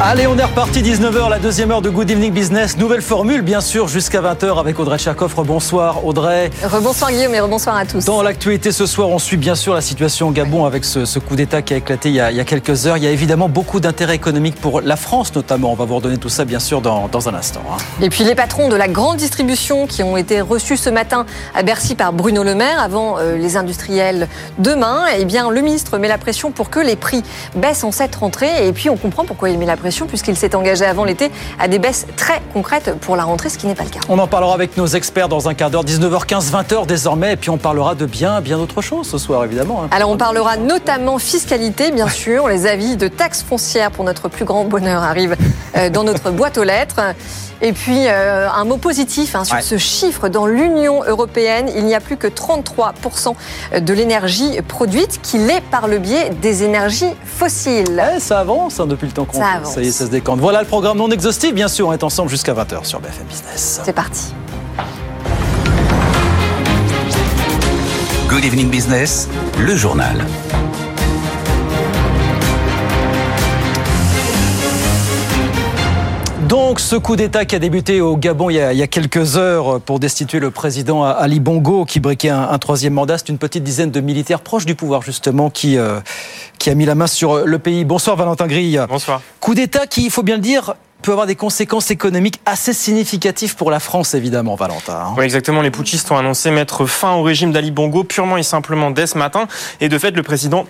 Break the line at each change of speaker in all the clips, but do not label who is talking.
Allez, on est reparti 19h, la deuxième heure de Good Evening Business. Nouvelle formule, bien sûr, jusqu'à 20h avec Audrey Tcherkov. Rebonsoir, Audrey.
Rebonsoir, Guillaume, et rebonsoir à tous.
Dans l'actualité ce soir, on suit bien sûr la situation au Gabon avec ce, ce coup d'État qui a éclaté il y a, il y a, quelques heures. Il y a évidemment beaucoup d'intérêt économique pour la France, notamment. On va vous redonner tout ça, bien sûr, dans, dans un instant. Hein.
Et puis les patrons de la grande distribution qui ont été reçus ce matin à Bercy par Bruno Le Maire avant euh, les industriels demain. Eh bien, le ministre met la pression pour que les prix baissent en cette rentrée. Et puis, on comprend pourquoi il met la pression, puisqu'il s'est engagé avant l'été à des baisses très concrètes pour la rentrée, ce qui n'est pas le cas.
On en parlera avec nos experts dans un quart d'heure, 19h15, 20h désormais, et puis on parlera de bien, bien d'autres choses ce soir, évidemment.
Hein. Alors on parlera notamment fiscalité, bien sûr. Les avis de taxes foncières, pour notre plus grand bonheur, arrivent euh, dans notre boîte aux lettres. Et puis, euh, un mot positif hein, sur ouais. ce chiffre. Dans l'Union européenne, il n'y a plus que 33% de l'énergie produite qui l'est par le biais des énergies fossiles.
Ouais, ça avance hein, depuis le temps qu'on
ça, avance.
ça y est, ça se décante. Voilà le programme non exhaustif, bien sûr. On est ensemble jusqu'à 20h sur BFM Business.
C'est parti.
Good Evening Business, le journal.
Donc, ce coup d'État qui a débuté au Gabon il y a, il y a, quelques heures pour destituer le président Ali Bongo, qui briquait un, un troisième mandat, c'est une petite dizaine de militaires proches du pouvoir, justement, qui, euh, qui a mis la main sur le pays. Bonsoir, Valentin Grille.
Bonsoir.
Coup d'État qui, il faut bien le dire, peut avoir des conséquences économiques assez significatives pour la France, évidemment, Valentin. Hein.
Oui, exactement. Les putschistes ont annoncé mettre fin au régime d'Ali Bongo purement et simplement dès ce matin. Et de fait, le président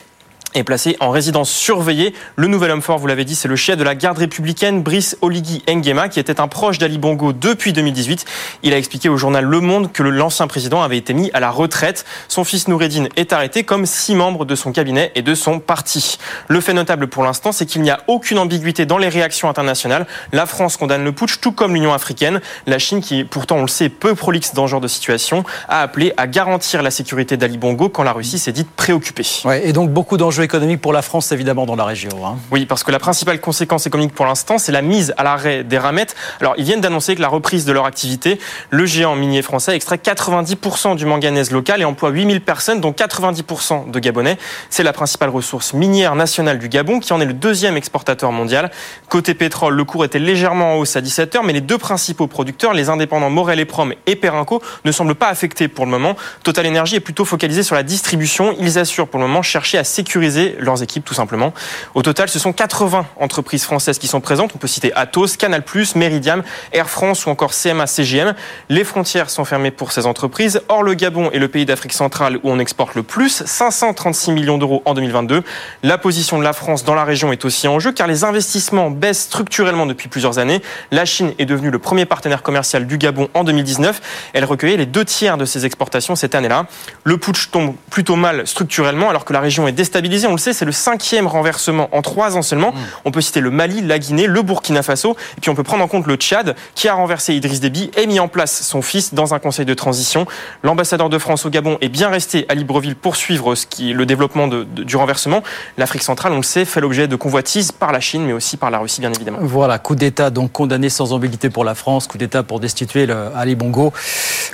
est placé en résidence surveillée. Le nouvel homme fort, vous l'avez dit, c'est le chef de la garde républicaine, Brice Oligui Nguema, qui était un proche d'Ali Bongo depuis 2018. Il a expliqué au journal Le Monde que l'ancien président avait été mis à la retraite. Son fils Noureddin est arrêté comme six membres de son cabinet et de son parti. Le fait notable pour l'instant, c'est qu'il n'y a aucune ambiguïté dans les réactions internationales. La France condamne le putsch, tout comme l'Union africaine. La Chine, qui pourtant, on le sait, peu prolixe dans ce genre de situation, a appelé à garantir la sécurité d'Ali Bongo quand la Russie s'est dite préoccupée.
Et donc beaucoup économique pour la France, évidemment, dans la région. Hein.
Oui, parce que la principale conséquence économique pour l'instant, c'est la mise à l'arrêt des ramettes. Alors, ils viennent d'annoncer que la reprise de leur activité, le géant minier français extrait 90% du manganèse local et emploie 8000 personnes, dont 90% de Gabonais. C'est la principale ressource minière nationale du Gabon, qui en est le deuxième exportateur mondial. Côté pétrole, le cours était légèrement en hausse à 17h, mais les deux principaux producteurs, les indépendants Morel et Prom et Perenco, ne semblent pas affectés pour le moment. Total Energy est plutôt focalisé sur la distribution. Ils assurent pour le moment chercher à sécuriser leurs équipes tout simplement. Au total, ce sont 80 entreprises françaises qui sont présentes. On peut citer Atos, Canal+, Meridiam, Air France ou encore CMA CGM. Les frontières sont fermées pour ces entreprises. Or, le Gabon est le pays d'Afrique centrale où on exporte le plus, 536 millions d'euros en 2022. La position de la France dans la région est aussi en jeu car les investissements baissent structurellement depuis plusieurs années. La Chine est devenue le premier partenaire commercial du Gabon en 2019. Elle recueillait les deux tiers de ses exportations cette année-là. Le putsch tombe plutôt mal structurellement alors que la région est déstabilisée. On le sait, c'est le cinquième renversement en trois ans seulement. Mmh. On peut citer le Mali, la Guinée, le Burkina Faso, et puis on peut prendre en compte le Tchad, qui a renversé Idriss Déby et mis en place son fils dans un conseil de transition. L'ambassadeur de France au Gabon est bien resté à Libreville pour suivre ce qui, le développement de, de, du renversement. L'Afrique centrale, on le sait, fait l'objet de convoitises par la Chine, mais aussi par la Russie, bien évidemment.
Voilà, coup d'État donc condamné sans ambiguïté pour la France, coup d'État pour destituer le Ali Bongo,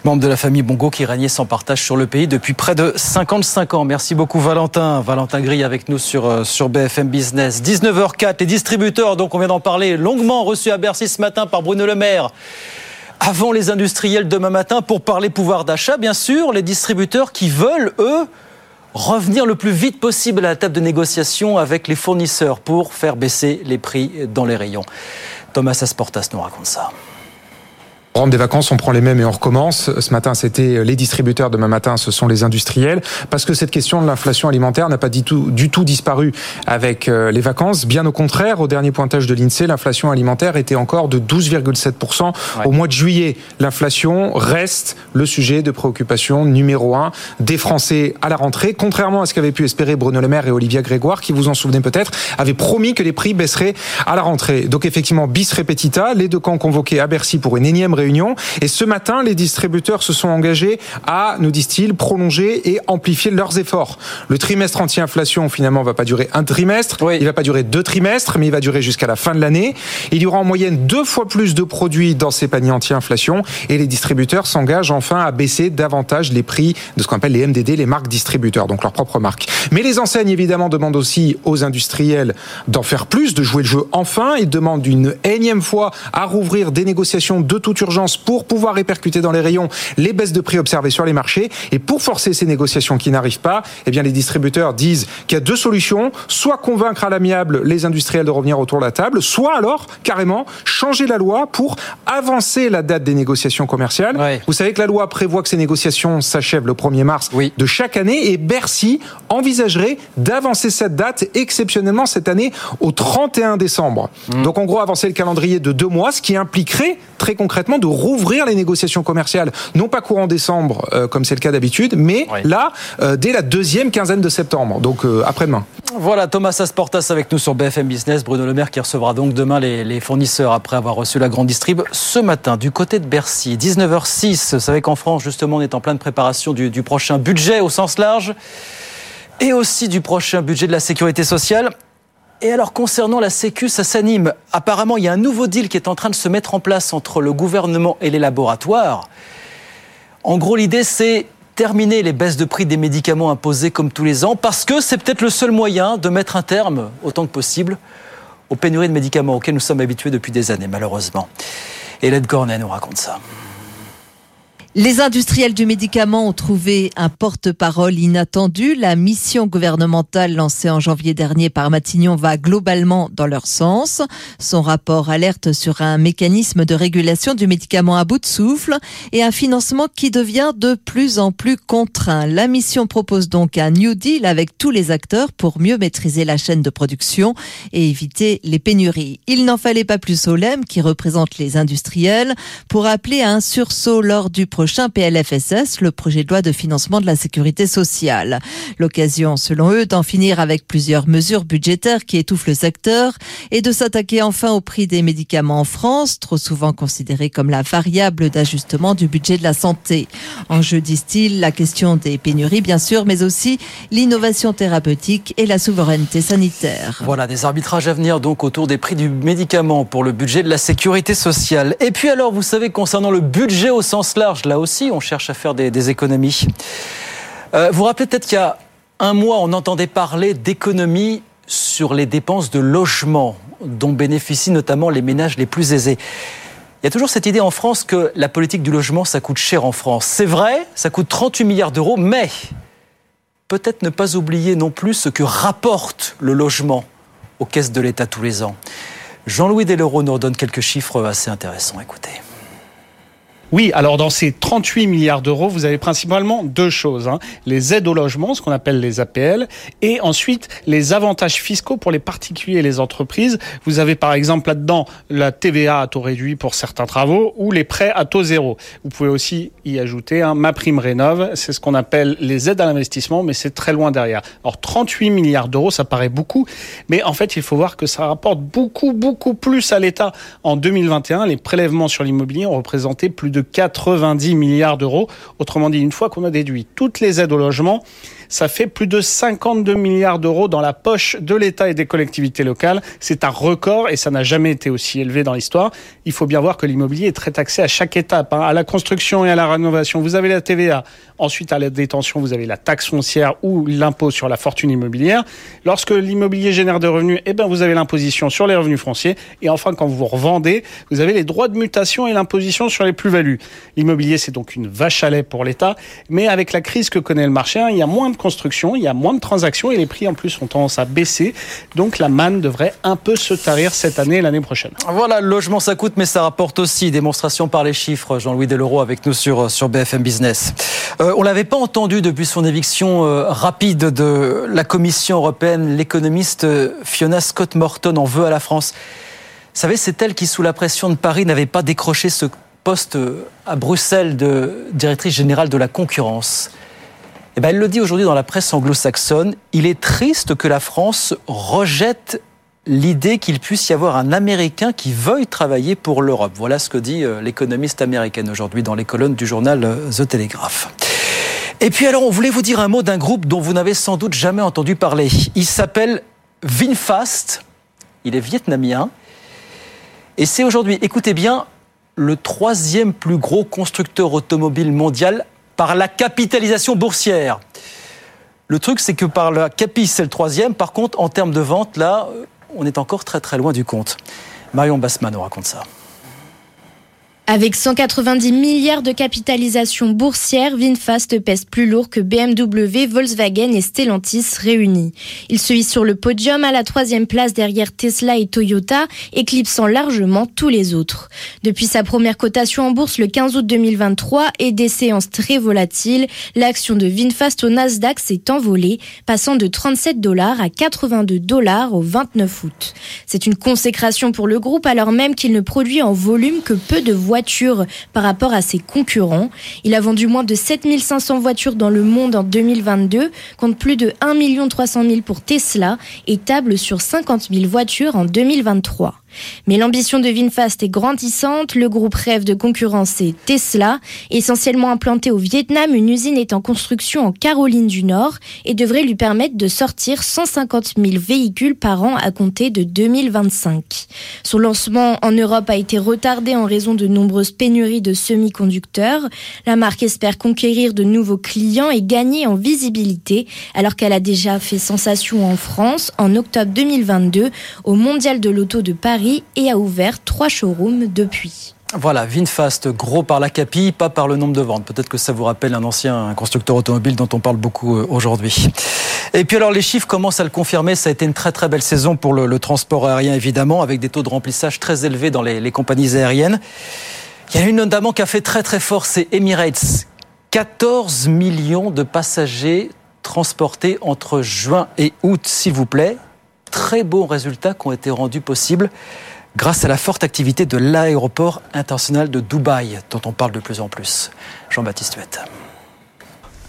membre de la famille Bongo qui régnait sans partage sur le pays depuis près de 55 ans. Merci beaucoup Valentin. Valentin Avec nous sur, sur BFM Business. 19h04, les distributeurs, donc on vient d'en parler, longuement reçus à Bercy ce matin par Bruno Le Maire. Avant les industriels demain matin pour parler pouvoir d'achat, bien sûr, les distributeurs qui veulent, eux, revenir le plus vite possible à la table de négociation avec les fournisseurs pour faire baisser les prix dans les rayons. Thomas Asportas nous raconte ça.
On rentre des vacances, on prend les mêmes et on recommence. Ce matin, c'était les distributeurs. Demain matin, ce sont les industriels. Parce que cette question de l'inflation alimentaire n'a pas du tout, du tout disparu avec les vacances. Bien au contraire, au dernier pointage de l'INSEE, l'inflation alimentaire était encore de 12,7% ouais. au mois de juillet. L'inflation reste le sujet de préoccupation numéro un des Français à la rentrée. Contrairement à ce qu'avaient pu espérer Bruno Le Maire et Olivia Grégoire, qui vous en souvenez peut-être, avaient promis que les prix baisseraient à la rentrée. Donc effectivement, bis repetita, les deux camps convoqués à Bercy pour une énième réunion. Et ce matin, les distributeurs se sont engagés à, nous disent-ils, prolonger et amplifier leurs efforts. Le trimestre anti-inflation, finalement, va pas durer un trimestre,
Oui.
il va pas durer deux trimestres, mais il va durer jusqu'à la fin de l'année. Il y aura en moyenne deux fois plus de produits dans ces paniers anti-inflation et les distributeurs s'engagent enfin à baisser davantage les prix de ce qu'on appelle les MDD, les marques distributeurs, donc leurs propres marques. Mais les enseignes, évidemment, demandent aussi aux industriels d'en faire plus, de jouer le jeu enfin. Ils demandent une énième fois à rouvrir des négociations de toute urgence pour pouvoir répercuter dans les rayons les baisses de prix observées sur les marchés. Et pour forcer ces négociations qui n'arrivent pas, eh bien, les distributeurs disent qu'il y a deux solutions. Soit convaincre à l'amiable les industriels de revenir autour de la table, soit alors, carrément, changer la loi pour avancer la date des négociations commerciales.
Ouais.
Vous savez que la loi prévoit que ces négociations s'achèvent le 1er mars
Oui.
de chaque année et Bercy envisagerait d'avancer cette date exceptionnellement cette année au 31 décembre.
Mmh.
Donc en gros avancer le calendrier de deux mois, ce qui impliquerait très concrètement de rouvrir les négociations commerciales, non pas courant décembre euh, comme c'est le cas d'habitude, mais
Oui.
là euh, dès la deuxième quinzaine de septembre, donc euh, après-demain.
Voilà, Thomas Asportas avec nous sur BFM Business. Bruno Le Maire qui recevra donc demain les, les fournisseurs après avoir reçu la grande distrib. Ce matin, du côté de Bercy, 19h06. Vous savez qu'en France, justement, on est en pleine préparation du, du prochain budget au sens large et aussi du prochain budget de la sécurité sociale. Et alors, concernant la Sécu, ça s'anime. Apparemment, il y a un nouveau deal qui est en train de se mettre en place entre le gouvernement et les laboratoires. En gros, l'idée, c'est terminer les baisses de prix des médicaments imposées comme tous les ans, parce que c'est peut-être le seul moyen de mettre un terme, autant que possible, aux pénuries de médicaments auxquelles nous sommes habitués depuis des années, malheureusement. Hélène Cornet nous raconte ça.
Les industriels du médicament ont trouvé un porte-parole inattendu. La mission gouvernementale lancée en janvier dernier par Matignon va globalement dans leur sens. Son rapport alerte sur un mécanisme de régulation du médicament à bout de souffle et un financement qui devient de plus en plus contraint. La mission propose donc un New Deal avec tous les acteurs pour mieux maîtriser la chaîne de production et éviter les pénuries. Il n'en fallait pas plus au LEM, qui représente les industriels, pour appeler à un sursaut lors du prochain PLFSS, le projet de loi de financement de la sécurité sociale. L'occasion, selon eux, d'en finir avec plusieurs mesures budgétaires qui étouffent le secteur et de s'attaquer enfin au prix des médicaments en France, trop souvent considéré comme la variable d'ajustement du budget de la santé. En jeu, disent-ils, la question des pénuries, bien sûr, mais aussi l'innovation thérapeutique et la souveraineté sanitaire.
Voilà, des arbitrages à venir donc autour des prix du médicament pour le budget de la sécurité sociale. Et puis alors, vous savez, concernant le budget au sens large, là aussi, on cherche à faire des, économies. Euh, vous vous rappelez peut-être qu'il y a un mois, on entendait parler d'économies sur les dépenses de logement, dont bénéficient notamment les ménages les plus aisés. Il y a toujours cette idée en France que la politique du logement, ça coûte cher en France. C'est vrai, ça coûte 38 milliards d'euros, mais peut-être ne pas oublier non plus ce que rapporte le logement aux caisses de l'État tous les ans. Jean-Louis Deleraux nous redonne quelques chiffres assez intéressants. Écoutez.
Oui, alors dans ces 38 milliards d'euros, vous avez principalement deux choses. hein. Les aides au logement, ce qu'on appelle les APL, et ensuite les avantages fiscaux pour les particuliers et les entreprises. Vous avez par exemple là-dedans la TVA à taux réduit pour certains travaux ou les prêts à taux zéro. Vous pouvez aussi y ajouter un ma prime rénov, c'est ce qu'on appelle les aides à l'investissement, mais c'est très loin derrière. Alors 38 milliards d'euros, ça paraît beaucoup, mais en fait il faut voir que ça rapporte beaucoup, beaucoup plus à l'État. En 2021, les prélèvements sur l'immobilier ont représenté plus de 90 milliards d'euros. Autrement dit, une fois qu'on a déduit toutes les aides au logement, ça fait plus de 52 milliards d'euros dans la poche de l'État et des collectivités locales. C'est un record et ça n'a jamais été aussi élevé dans l'histoire. Il faut bien voir que l'immobilier est très taxé à chaque étape. hein. À la construction et à la rénovation, vous avez la TVA. Ensuite, à la détention, vous avez la taxe foncière ou l'impôt sur la fortune immobilière. Lorsque l'immobilier génère des revenus, eh ben, vous avez l'imposition sur les revenus fonciers. Et enfin, quand vous revendez, vous avez les droits de mutation et l'imposition sur les plus-values. L'immobilier, c'est donc une vache à lait pour l'État. Mais avec la crise que connaît le marché, hein, il y a moins construction, il y a moins de transactions et les prix en plus ont tendance à baisser. Donc la manne devrait un peu se tarir cette année et l'année prochaine.
Voilà, le logement ça coûte, mais ça rapporte aussi. Démonstration par les chiffres. Jean-Louis Deleraux avec nous sur, sur BFM Business. Euh, on l'avait pas entendu depuis son éviction euh, rapide de la Commission européenne. L'économiste euh, Fiona Scott Morton en veut à la France. Vous savez, c'est elle qui, sous la pression de Paris, n'avait pas décroché ce poste euh, à Bruxelles de directrice générale de la concurrence. Eh ben, elle le dit aujourd'hui dans la presse anglo-saxonne. Il est triste que la France rejette l'idée qu'il puisse y avoir un Américain qui veuille travailler pour l'Europe. Voilà ce que dit euh, l'économiste américaine aujourd'hui dans les colonnes du journal euh, The Telegraph. Et puis alors, on voulait vous dire un mot d'un groupe dont vous n'avez sans doute jamais entendu parler. Il s'appelle Vinfast. Il est vietnamien. Et c'est aujourd'hui, écoutez bien, le troisième plus gros constructeur automobile mondial par la capitalisation boursière. Le truc, c'est que par la capi, c'est le troisième. Par contre, en termes de vente, là, on est encore très très loin du compte. Marion Bassman nous raconte ça.
Avec 190 milliards de capitalisation boursière, VinFast pèse plus lourd que BMW, Volkswagen et Stellantis réunis. Il se hisse sur le podium à la troisième place derrière Tesla et Toyota, éclipsant largement tous les autres. Depuis sa première cotation en bourse le 15 août 2023 et des séances très volatiles, l'action de VinFast au Nasdaq s'est envolée, passant de 37 dollars à 82 dollars au 29 août. C'est une consécration pour le groupe alors même qu'il ne produit en volume que peu de voitures par rapport à ses concurrents. Il a vendu moins de 7500 voitures dans le monde en 2022, compte plus de 1 300 000 pour Tesla et table sur 50 000 voitures en 2023. Mais l'ambition de VinFast est grandissante. Le groupe rêve de concurrencer Tesla. Essentiellement implantée au Vietnam, une usine est en construction en Caroline du Nord et devrait lui permettre de sortir 150 000 véhicules par an à compter de 2025. Son lancement en Europe a été retardé en raison de nombreuses pénuries de semi-conducteurs. La marque espère conquérir de nouveaux clients et gagner en visibilité alors qu'elle a déjà fait sensation en France en octobre 2022 au Mondial de l'Auto de Paris et a ouvert trois showrooms depuis.
Voilà, Vinfast, gros par la capille, pas par le nombre de ventes. Peut-être que ça vous rappelle un ancien constructeur automobile dont on parle beaucoup euh, aujourd'hui. Et puis alors les chiffres commencent à le confirmer, ça a été une très très belle saison pour le, transport aérien évidemment, avec des taux de remplissage très élevés dans les, les compagnies aériennes. Il y a une notamment qui a fait très très fort, c'est Emirates. 14 millions de passagers transportés entre juin et août, s'il vous plaît très beaux résultats qui ont été rendus possibles grâce à la forte activité de l'aéroport international de Dubaï, dont on parle de plus en plus. Jean-Baptiste Huette.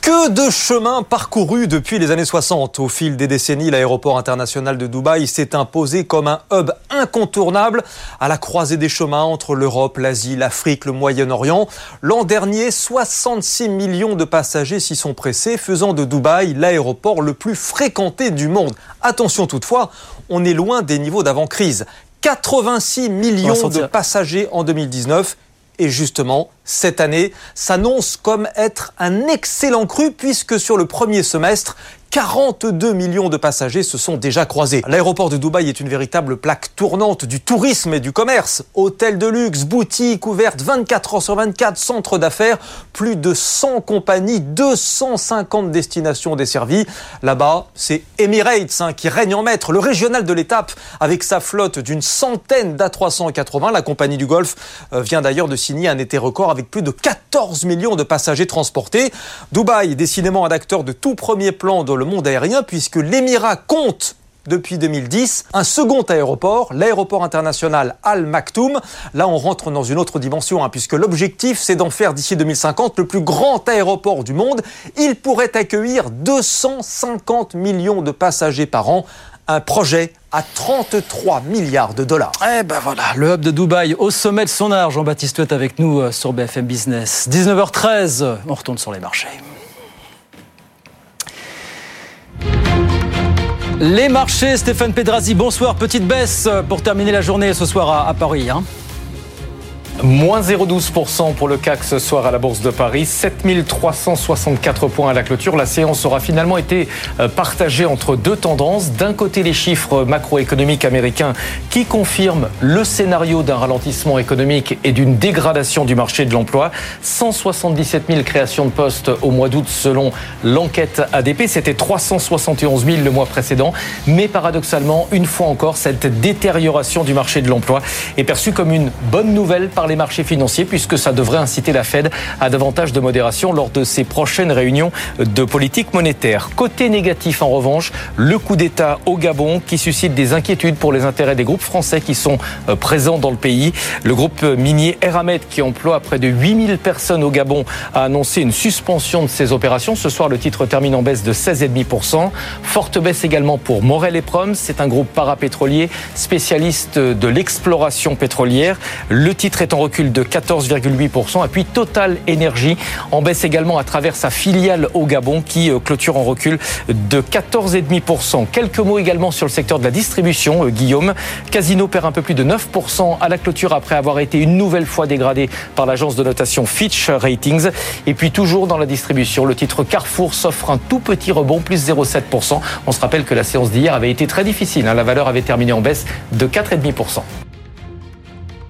Que de chemin parcouru depuis les années 60. Au fil des décennies, l'aéroport international de Dubaï s'est imposé comme un hub incontournable à la croisée des chemins entre l'Europe, l'Asie, l'Afrique, le Moyen-Orient. L'an dernier, 66 millions de passagers s'y sont pressés, faisant de Dubaï l'aéroport le plus fréquenté du monde. Attention toutefois, on est loin des niveaux d'avant-crise. 86 millions de passagers en 2019 et justement, cette année s'annonce comme être un excellent cru puisque sur le premier semestre, 42 millions de passagers se sont déjà croisés. L'aéroport de Dubaï est une véritable plaque tournante du tourisme et du commerce. Hôtels de luxe, boutiques ouvertes 24 heures sur 24, centres d'affaires, plus de 100 compagnies, 250 destinations desservies. Là-bas, c'est Emirates hein, qui règne en maître, le régional de l'étape, avec sa flotte d'une centaine d'A380. La compagnie du Golfe euh, vient d'ailleurs de signer un été record avec plus de 14 millions de passagers transportés. Dubaï, décidément un acteur de tout premier plan dans le monde aérien puisque l'Émirat compte depuis 2010 un second aéroport, l'aéroport international Al Maktoum. Là, on rentre dans une autre dimension, hein, puisque l'objectif, c'est d'en faire d'ici 2050 le plus grand aéroport du monde. Il pourrait accueillir 250 millions de passagers par an. Un projet à 33 milliards de dollars.
Eh ben voilà, le hub de Dubaï au sommet de son art. Jean-Baptiste est avec nous euh, sur BFM Business. 19h13, on retourne sur les marchés. Les marchés, Stéphane Pedrazi, bonsoir. Petite baisse pour terminer la journée ce soir à, Paris. Hein.
Moins 0,12% pour le CAC ce soir à la Bourse de Paris, 7364 points à la clôture. La séance aura finalement été euh, partagée entre deux tendances. D'un côté, les chiffres macroéconomiques américains qui confirment le scénario d'un ralentissement économique et d'une dégradation du marché de l'emploi. 177 000 créations de postes au mois d'août selon l'enquête ADP. C'était 371 000 le mois précédent. Mais paradoxalement, une fois encore, cette détérioration du marché de l'emploi est perçue comme une bonne nouvelle par les marchés financiers puisque ça devrait inciter la Fed à davantage de modération lors de ses prochaines réunions de politique monétaire. Côté négatif en revanche, le coup d'État au Gabon qui suscite des inquiétudes pour les intérêts des groupes français qui sont euh, présents dans le pays. Le groupe minier Eramet qui emploie près de 8000 personnes au Gabon a annoncé une suspension de ses opérations. Ce soir, le titre termine en baisse de 16,5%. Forte baisse également pour Morel et Proms. C'est un groupe parapétrolier spécialiste de l'exploration pétrolière. Le titre est en recul de 14,8%. Et puis Total Energy en baisse également à travers sa filiale au Gabon qui euh, clôture en recul de 14,5%. Quelques mots également sur le secteur de la distribution, euh, Guillaume. Casino perd un peu plus de 9% à la clôture après avoir été une nouvelle fois dégradé par l'agence de notation Fitch Ratings. Et puis toujours dans la distribution, le titre Carrefour s'offre un tout petit rebond, plus 0,7%. On se rappelle que la séance d'hier avait été très difficile. Hein. La valeur avait terminé en baisse de 4,5%.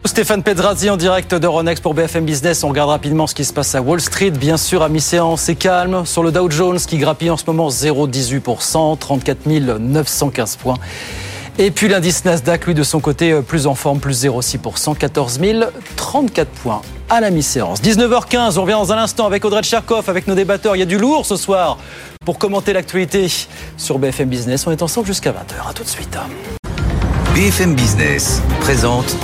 Stéphane Pedrazzi en direct d'Euronext pour BFM Business. On regarde rapidement ce qui se passe à Wall Street. Bien sûr, à mi-séance, c'est calme. Sur le Dow Jones qui grappille en ce moment 0,18%, 34 915 points. Et puis l'indice Nasdaq, lui, de son côté, euh, plus en forme, plus 0,6%, 14 034 points à la mi-séance. 19h15, on revient dans un instant avec Audrey Tcherkov, avec nos débatteurs. Il y a du lourd ce soir pour commenter l'actualité sur BFM Business. On est ensemble jusqu'à 20h. À tout de suite.
BFM Business présente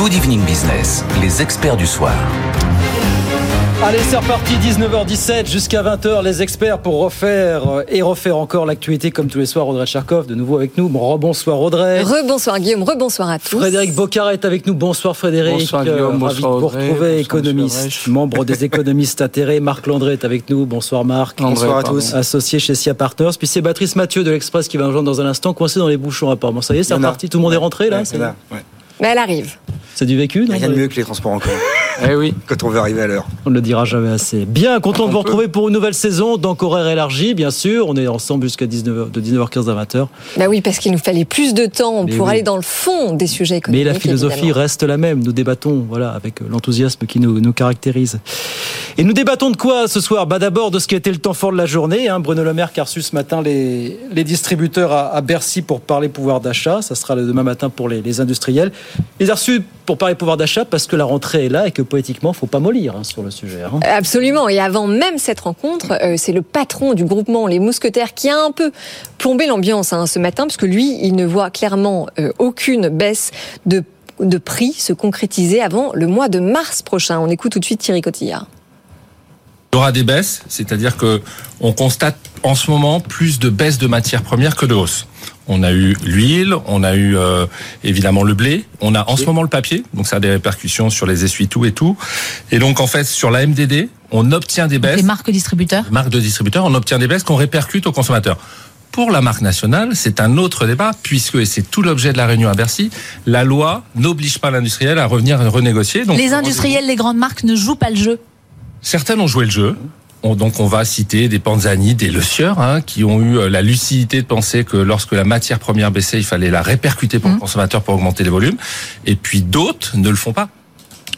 Good Evening Business, les experts du soir.
Allez, c'est reparti, 19h17 jusqu'à 20h, les experts pour refaire euh, et refaire encore l'actualité comme tous les soirs. Audrey Tcharkov, de nouveau avec nous. Bon, rebonsoir Audrey.
Rebonsoir Guillaume, rebonsoir à tous.
Frédéric Bocara est avec nous. Bonsoir Frédéric.
Bonsoir Guillaume,
Euh,
bonsoir
ravi de vous
Audrey,
retrouver,
bonsoir
économiste, membre des économistes atterrés. Marc Landré est avec nous. Bonsoir Marc.
André,
bonsoir à
pardon.
tous. Associé chez SIA Partners. Puis c'est Patrice Mathieu de l'Express qui va nous rejoindre dans un instant, coincé dans les bouchons apparemment. Ça y est, c'est reparti. Tout le monde est rentré là
Ouais,
c'est-
ouais.
Mais elle arrive.
C'est du vécu, non
Rien de mieux que les transports en commun.
Eh oui.
Quand on veut arriver à l'heure.
On ne le dira jamais assez. Bien, content de vous retrouver pour une nouvelle saison, donc horaire élargi, bien sûr. On est ensemble jusqu'à 19h, de 19h15 à 20h.
Bah oui, parce qu'il nous fallait plus de temps
Mais
pour
oui.
aller dans le fond des sujets
Mais
économiques.
la philosophie
évidemment.
reste la même. Nous débattons, voilà, avec euh, l'enthousiasme qui nous, nous caractérise. Et nous débattons de quoi ce soir? Bah d'abord de ce qui a été le temps fort de la journée. Hein. Bruno Le Maire qui a reçu ce matin les, les distributeurs à, à Bercy pour parler pouvoir d'achat. Ça sera le demain matin pour les, les industriels. Il les a reçus pour parler pouvoir d'achat parce que la rentrée est là et que poétiquement, faut pas mollir hein, sur le sujet. hein.
Absolument. Et avant même cette rencontre, euh, c'est le patron du groupement Les Mousquetaires qui a un peu plombé l'ambiance hein, ce matin, parce que lui, il ne voit clairement euh, aucune baisse de, de prix se concrétiser avant le mois de mars prochain. On écoute tout de suite Thierry Cotillard.
Il y aura des baisses, c'est-à-dire que on constate en ce moment plus de baisses de matières premières que de hausse. On a eu l'huile, on a eu euh, évidemment le blé, on a en ce moment le papier, donc ça a des répercussions sur les essuie-tout et tout. Et donc en fait sur la MDD, on obtient des baisses.
Les marques distributeurs
marque de distributeurs, on obtient des baisses qu'on répercute aux consommateurs. Pour la marque nationale, c'est un autre débat, puisque, et c'est tout l'objet de la réunion à Bercy, la loi n'oblige pas l'industriel à revenir renégocier. Donc,
Les industriels, les grandes marques ne jouent pas le jeu.
Certaines ont joué le jeu. On- donc on va citer des Panzani, des Le Sieur, hein, qui ont eu euh, la lucidité de penser que lorsque la matière première baissait, il fallait la répercuter pour le consommateur pour augmenter les volumes. Et puis d'autres ne le font pas.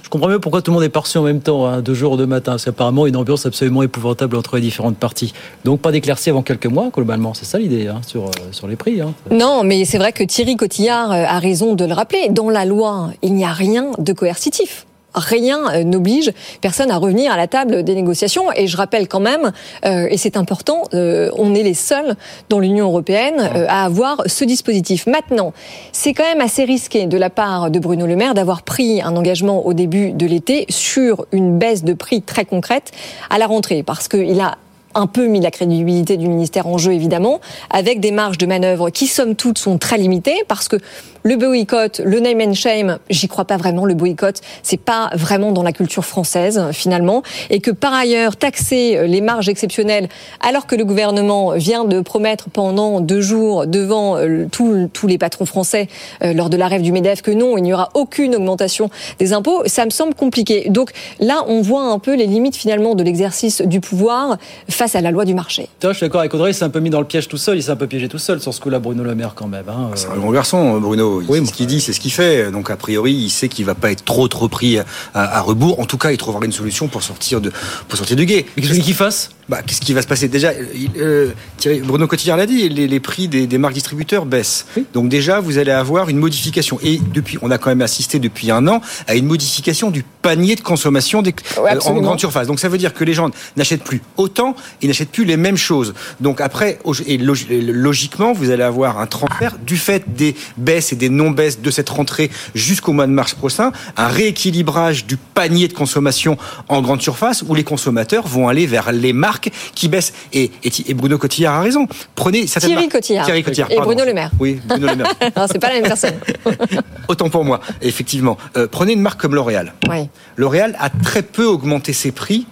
Je comprends mieux pourquoi tout le monde est parti en même temps, hein, deux jours, deux matins. C'est apparemment une ambiance absolument épouvantable entre les différentes parties. Donc pas d'éclaircie avant quelques mois, globalement. C'est ça l'idée hein, sur, euh, sur les prix. hein.
Non, mais c'est vrai que Thierry Cotillard euh, a raison de le rappeler. Dans la loi, il n'y a rien de coercitif. Rien euh, n'oblige personne à revenir à la table des négociations. Et je rappelle quand même, euh, et c'est important, euh, on est les seuls dans l'Union européenne euh, à avoir ce dispositif. Maintenant, c'est quand même assez risqué de la part de Bruno Le Maire d'avoir pris un engagement au début de l'été sur une baisse de prix très concrète à la rentrée, parce qu'il a un peu mis la crédibilité du ministère en jeu, évidemment, avec des marges de manœuvre qui, somme toute, sont très limitées, parce que le boycott, le name and shame, j'y crois pas vraiment, le boycott, c'est pas vraiment dans la culture française, finalement, et que par ailleurs, taxer euh, les marges exceptionnelles, alors que le gouvernement vient de promettre pendant deux jours devant euh, tous tous les patrons français euh, lors de la rêve du MEDEF que non, il n'y aura aucune augmentation des impôts, ça me semble compliqué. Donc là, on voit un peu les limites finalement de l'exercice du pouvoir face à la loi du marché.
Toi, je suis d'accord avec Audrey, il s'est un peu mis dans le piège tout seul, il s'est un peu piégé tout seul sur ce coup-là, Bruno Le Maire quand même. hein.
C'est un grand garçon, Bruno. Il sait ce qu'il dit, c'est ce qu'il fait. Donc, a priori, il sait qu'il va pas être trop, trop pris à, à rebours. En tout cas, il trouvera une solution pour sortir, de, pour sortir du guet.
Mais qu'est-ce qu'il fasse?
Bah, qu'est-ce qui va se passer Déjà, euh, Bruno Cotillard l'a dit, les, prix des, marques distributeurs baissent. Donc déjà, vous allez avoir une modification. Et depuis, on a quand même assisté depuis un an à une modification du panier de consommation des, euh, en grande surface. Donc ça veut dire que les gens n'achètent plus autant et n'achètent plus les mêmes choses. Donc après, et logiquement, vous allez avoir un transfert du fait des baisses et des non-baisses de cette rentrée jusqu'au mois de mars prochain, un rééquilibrage du panier de consommation en grande surface où les consommateurs vont aller vers les marques qui baissent. Et, et, Bruno Cotillard a raison. Prenez
Thierry Cotillard.
Thierry Cotillard.
Et Bruno Le Maire.
Oui, Bruno Le Maire.
non, c'est pas la même personne.
Autant pour moi, effectivement. Euh, prenez une marque comme L'Oréal.
Oui.
L'Oréal a très peu augmenté ses prix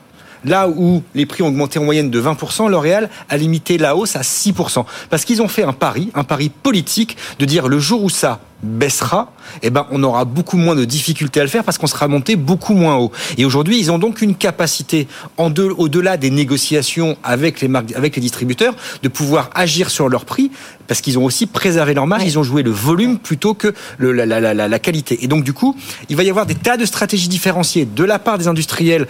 Là où les prix ont augmenté en moyenne de 20%, L'Oréal a limité la hausse à 6%. Parce qu'ils ont fait un pari, un pari politique, de dire le jour où ça baissera, eh ben, on aura beaucoup moins de difficultés à le faire parce qu'on sera monté beaucoup moins haut. Et aujourd'hui, ils ont donc une capacité, en au-delà des négociations avec les marques, avec les distributeurs, de pouvoir agir sur leur prix parce qu'ils ont aussi préservé leur marge, ils ont joué le volume plutôt que le, la, la, la, la qualité. Et donc, du coup, il va y avoir des tas de stratégies différenciées de la part des industriels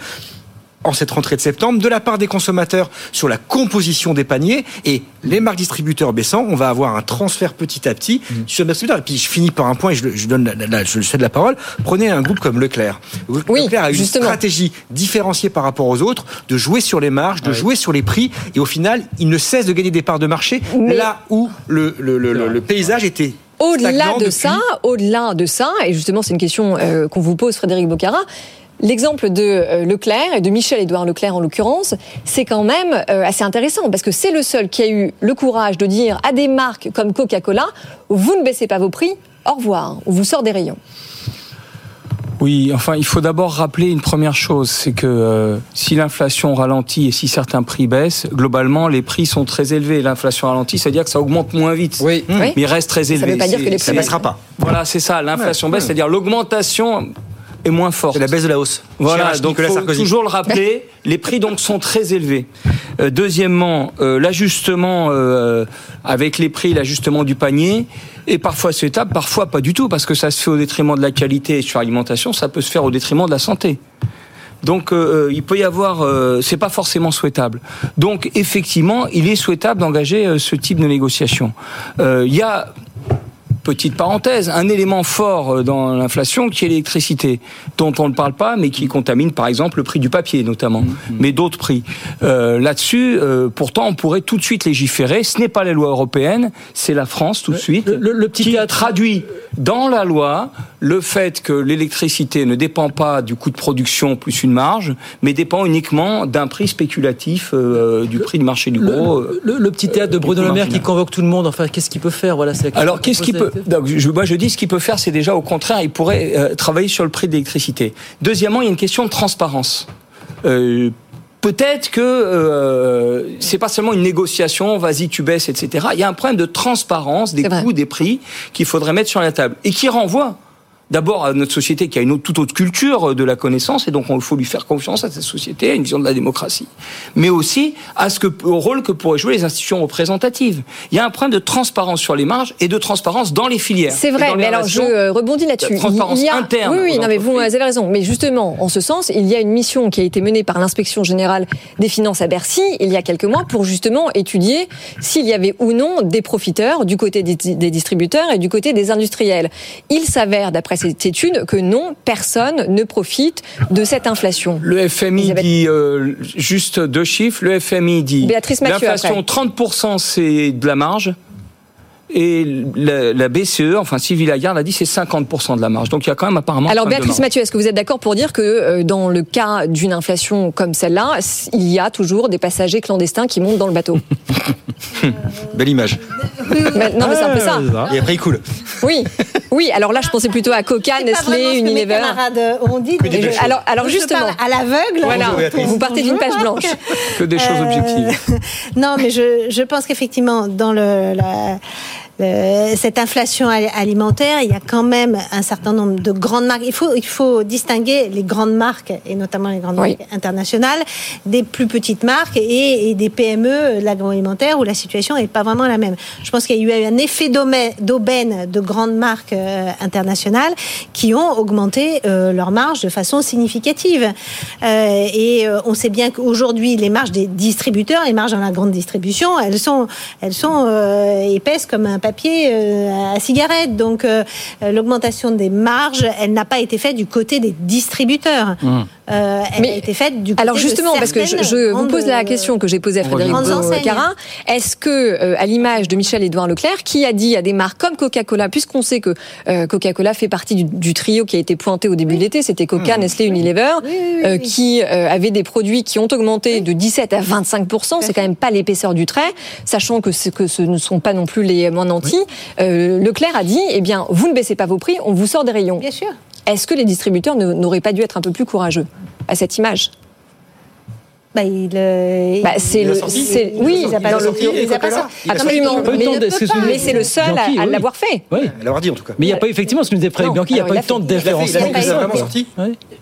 en cette rentrée de septembre de la part des consommateurs sur la composition des paniers et les marques distributeurs baissant, on va avoir un transfert petit à petit mmh. sur le distributeur. Et puis je finis par un point et je, je donne la, je cède la parole. Prenez un groupe comme Leclerc. Leclerc a une stratégie différenciée par rapport aux autres de jouer sur les marges, de jouer sur les prix et au final, il ne cesse de gagner des parts de marché là où le, le, le, le paysage était
au-delà de ça, au-delà de ça, et justement c'est une question euh, qu'on vous pose, Frédéric Bocara, L'exemple de euh, Leclerc et de Michel-Édouard Leclerc en l'occurrence, c'est quand même euh, assez intéressant parce que c'est le seul qui a eu le courage de dire à des marques comme Coca-Cola, vous ne baissez pas vos prix, au revoir, on vous sort des rayons.
Oui, enfin, il faut d'abord rappeler une première chose, c'est que euh, si l'inflation ralentit et si certains prix baissent, globalement, les prix sont très élevés. L'inflation ralentit, c'est-à-dire que ça augmente moins vite,
oui.
mais il reste très élevé. Ça
ne veut pas dire que les prix
ne baissera pas.
Voilà, c'est ça. L'inflation baisse, c'est-à-dire l'augmentation est moins forte.
C'est la baisse de la hausse.
Voilà, donc il faut toujours le rappeler. les prix donc sont très élevés. Euh, deuxièmement, euh, l'ajustement euh, avec les prix, l'ajustement du panier est parfois souhaitable, parfois pas du tout, parce que ça se fait au détriment de la qualité et sur l'alimentation, ça peut se faire au détriment de la santé. Donc il peut y avoir, c'est pas forcément souhaitable. Donc effectivement, il est souhaitable d'engager ce type de négociation. Il y a petite parenthèse, un élément fort euh, dans l'inflation qui est l'électricité, dont on ne parle pas, mais qui contamine par exemple le prix du papier notamment, mm-hmm. mais d'autres prix. Euh, Là-dessus, euh, pourtant, on pourrait tout de suite légiférer. Ce n'est pas les lois européennes, c'est la France tout de suite
le, petit
qui traduit dans la loi le fait que l'électricité ne dépend pas du coût de production plus une marge, mais dépend uniquement d'un prix spéculatif euh, du prix du marché du gros.
Le, petit théâtre de Bruno Le Maire qui convoque tout le monde. Enfin, qu'est-ce qu'il peut faire? Voilà.
Alors, qu'est-ce qu'il peut donc, je, moi, je dis ce qu'il peut faire, c'est déjà au contraire, il pourrait euh, travailler sur le prix de l'électricité. Deuxièmement, il y a une question de transparence. Euh, Peut-être que euh, c'est pas seulement une négociation, vas-y tu baisses, etc. Il y a un problème de transparence des coûts, des prix qu'il faudrait mettre sur la table et qui renvoie d'abord à notre société qui a une toute autre culture de la connaissance, et donc il faut lui faire confiance à cette société, à une vision de la démocratie, mais aussi à ce que, au rôle que pourraient jouer les institutions représentatives. Il y a un problème de transparence sur les marges et de transparence dans les filières.
C'est vrai, mais alors je euh, rebondis là-dessus.
Transparence
il y a...
interne.
Oui, oui, non, mais vous avez raison. Mais justement, en ce sens, il y a une mission qui a été menée par l'inspection générale des finances à Bercy il y a quelques mois pour justement étudier s'il y avait ou non des profiteurs du côté des distributeurs et du côté des industriels. Il s'avère, d'après cette étude que non, personne ne profite de cette inflation.
Le FMI dit, euh, juste deux chiffres, le FMI dit l'inflation 30% c'est de la marge. Et la, BCE, enfin Sylvie Lagarde a dit c'est 50% de la marge. Donc il y a quand même apparemment.
Alors Béatrice Mathieu, est-ce que vous êtes d'accord pour dire que euh, dans le cas d'une inflation comme celle-là, il y a toujours des passagers clandestins qui montent dans le bateau?
Belle image.
non mais c'est un peu ça.
Et après il coule.
Oui, oui. Alors là, je pensais plutôt à Coca, Nestlé, Unilever.
ont dit.
alors, alors justement,
à l'aveugle.
Voilà. Vous partez d'une page blanche.
Que des choses objectives.
non, mais je, je pense qu'effectivement, dans le la, le- cette inflation al- alimentaire, il y a quand même un certain nombre de grandes marques. Il faut, il faut distinguer les grandes marques, et notamment les grandes marques internationales, des plus petites marques et, et des PME de l'agroalimentaire où la situation n'est pas vraiment la même. Je pense qu'il y a eu un effet d'aubaine de grandes marques euh, internationales qui ont augmenté euh, leurs marges de façon significative. Euh, et euh, on sait bien qu'aujourd'hui, les marges des distributeurs, les marges dans la grande distribution, elles sont, elles sont euh, épaisses comme un papier euh, à cigarette. Donc euh, l'augmentation des marges, elle n'a pas été faite du côté des distributeurs. Euh, elle a été faite du côté
Alors
de
justement, parce que je, vous pose la
euh,
question que j'ai posée à Frédéric. Carin, est-ce que, euh, à l'image de Michel-Édouard Leclerc, qui a dit à des marques comme Coca-Cola, puisqu'on sait que euh, Coca-Cola fait partie du, du trio qui a été pointé au début de l'été, c'était Coca, Nestlé, Unilever, euh, qui euh, avaient des produits qui ont augmenté de 17 à 25% c'est quand même pas l'épaisseur du trait, sachant que, ce- que ce ne sont pas non plus les moins nantis. Euh, Leclerc a dit, eh bien, vous ne baissez pas vos prix, on vous sort des rayons.
Bien sûr.
Est-ce que les distributeurs n'auraient pas dû être un peu plus courageux à cette image?
Bah, il, euh,
Bah, c'est
il-
le, c'est, oui,
il a pas
dans le
sorti, il a pas sorti.
absolument.
Pas eu le
Mais, c'est le seul
Bianchi,
à, à
oui.
l'avoir fait.
Oui.
Elle l'aura dit en tout cas.
Mais il n'y a pas effectivement ce que nous disait Bianchi, il n'y a pas eu temps de
fait- il a
vraiment
sorti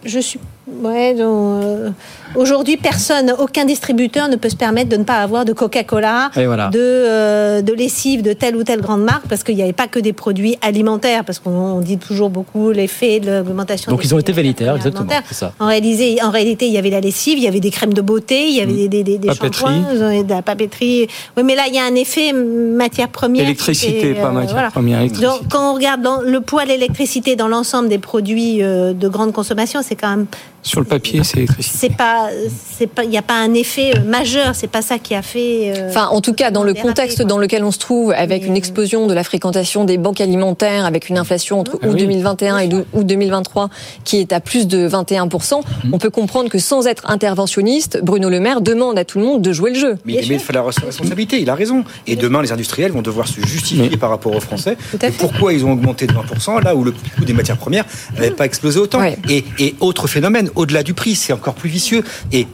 Je suis. Ouais, euh, aujourd'hui, personne, aucun distributeur ne peut se permettre de ne pas avoir de Coca-Cola,
voilà.
de, euh, de lessive de telle ou telle grande marque, parce qu'il n'y avait pas que des produits alimentaires, parce qu'on on dit toujours beaucoup l'effet de l'augmentation.
Donc
des
ils ont été
produits
exactement. ça.
En réalité, en réalité, il y avait la lessive, il y avait des crèmes de beauté, il y avait des, des, des, des shampoings, ont- de la papeterie. Oui, mais là, il y a un effet matière première.
Électricité, pas matière
voilà.
première, électricité.
Donc, quand on regarde dans le poids de l'électricité dans l'ensemble des produits euh, de grande consommation, c'est quand même
Sur le papier, c'est électricité.
c'est pas c'est pas il n'y a pas un effet euh, majeur c'est pas ça qui a fait euh,
Enfin, en tout cas, dans le contexte
quoi.
dans lequel on se trouve, avec une explosion de la fréquentation des banques alimentaires, avec une inflation entre
Ah
août
oui.
2021 et août 2023 qui est à plus de 21%,
Mmh.
on peut comprendre que sans être interventionniste, Bruno Le Maire demande à tout le monde de jouer le jeu.
Mais il met la responsabilité, il a raison. Et demain, les industriels vont devoir se justifier par rapport aux Français pourquoi ils ont augmenté de 20%, là où le coût des matières premières n'avait pas explosé autant. Et, et autre phénomène, au-delà du prix, c'est encore plus vicieux. Et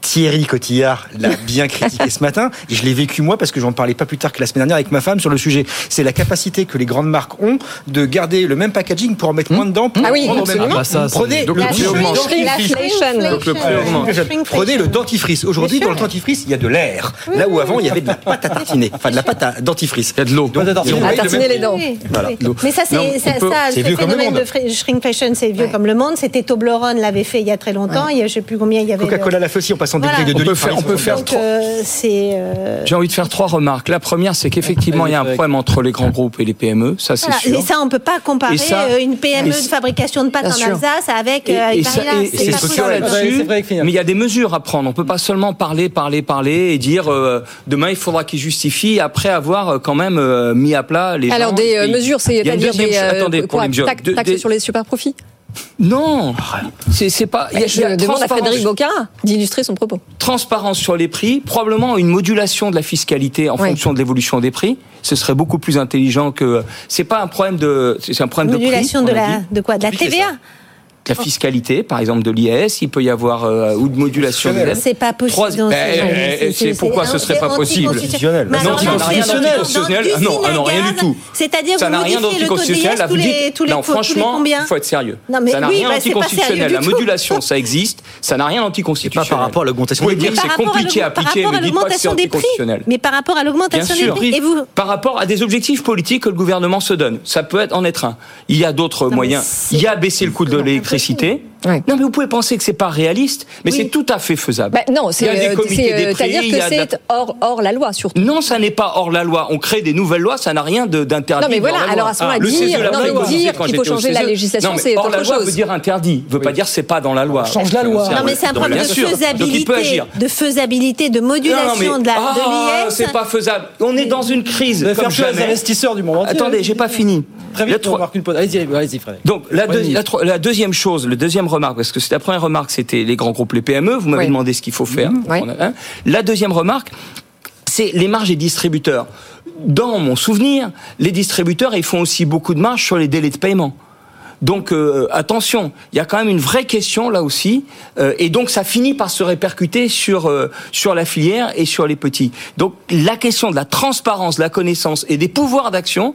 Thierry Cotillard l'a bien critiqué ce matin, et je l'ai vécu moi parce que j'en parlais pas plus tard que la semaine dernière avec ma femme sur le sujet. C'est la capacité que les grandes marques ont de garder le même packaging pour en mettre moins dedans. Pour
Ah oui,
prendre même.
Ah bah ça,
Prenez le
prix augmente.
Prenez le dentifrice. Aujourd'hui, dans le dentifrice, il y a de l'air. Là où avant, il y avait de la pâte à tartiner. Enfin, de la pâte à dentifrice. Il y a de l'eau.
À tartiner les dents.
Voilà.
Mais ça, c'est ça, ce
vieux comme le
phénomène
monde.
de shrinkflation, c'est vieux comme le monde. C'était Toblerone l'avait fait il y a très longtemps. Il y a, je sais plus combien il y avait.
Coca-Cola l'a fait aussi passant des
Voilà.
bouteilles de
On
2
peut
litres.
faire- on peut faire
Donc, euh, euh,
J'ai envie de faire trois remarques. La première, c'est qu'effectivement, il y a un problème entre les grands groupes et les PME, ça c'est
voilà.
sûr.
Et ça, on peut pas comparer
ça-
euh, une PME de fabrication de pâtes en
sûr.
Alsace avec.
Et,
avec
et ça-
Barilla.
et- et
C'est possible.
là-dessus. Mais il y a des mesures à prendre. On peut pas seulement parler, parler, parler et dire euh, demain il faudra qu'ils justifient après avoir quand même euh, mis à plat les
Alors
gens.
des mesures, c'est-à-dire des
attendez, pour
quoi,
les des-
sur les super profits.
Non, c'est pas. il y a-
Je
il y a
demande à
transparence-
Frédéric Bocara d'illustrer son propos.
transparence sur les prix, probablement une modulation de la fiscalité en fonction de l'évolution des prix. Ce serait beaucoup plus intelligent que. C'est pas un problème de. C'est un problème
Modulation
de
de
prix. on a
la
dit.
de quoi? De la TVA.
La fiscalité, par exemple de l'IS, il peut y avoir euh, ou de modulation des.
C'est pas possible.
Ben,
c'est-
euh, c'est pourquoi ce serait pas possible
anticonstitutionnel.
Non, d'anticonstitutionnel.
dans
Ah non, ah non, rien du tout.
C'est-à-dire
Ça
vous
n'a rien d'anticonstitutionnel. Là,
tous
vous
les
dites,
tous les
non,
tous les
franchement, il faut être sérieux.
Non, mais
ça n'a
oui,
rien
bah, pas
d'anticonstitutionnel. La modulation, ça existe. Ça n'a rien d'anticonstitutionnel.
par rapport à l'augmentation
Vous
des
pouvez dire
Mais
que c'est compliqué à appliquer,
rapport
mais
à
dites pas que c'est
l'augmentation des prix.
anticonstitutionnel.
Mais par rapport à l'augmentation des prix. Et vous
Par rapport à des objectifs politiques que le gouvernement se donne. Ça peut être en être un. Il y a d'autres moyens. Il y a baisser le coût de l'électricité. Non, mais vous pouvez penser que c'est pas réaliste, mais c'est tout à fait faisable.
Bah, non, c'est euh, c'est, euh, c'est-à-dire que c'est hors, hors la loi surtout.
Non, ça n'est pas hors la loi. On crée des nouvelles lois, ça n'a rien de- d'interdit.
Non, mais voilà, alors à ce moment-là,
Le
dire- qu'il faut changer la législation,
Non, mais
c'est
hors
autre
la loi
chose.
veut dire interdit, veut pas dire c'est pas dans la loi.
change la loi.
Non, mais c'est un problème de faisabilité, de faisabilité, de
Non,
modulation
mais-
de la
ah,
de l'IS.
c'est pas faisable. On est dans une crise
faire
jamais.
investisseurs du monde entier.
Attendez, j'ai pas fini.
Très
La
vite, on marque une pause. Allez-y, allez-y, Frédéric.
Donc la, deux-
Vas-y.
la tro- la deuxième chose, le deuxième remarque, parce que c'est la première remarque, c'était les grands groupes, les PME. Vous m'avez
Oui.
demandé ce qu'il faut faire.
Oui.
A- hein. La deuxième remarque, c'est les marges des distributeurs. Dans mon souvenir, les distributeurs, ils font aussi beaucoup de marge sur les délais de paiement. Donc euh, attention, il y a quand même une vraie question là aussi, euh, et donc ça finit par se répercuter sur euh, sur la filière et sur les petits. Donc la question de la transparence, de la connaissance et des pouvoirs d'action,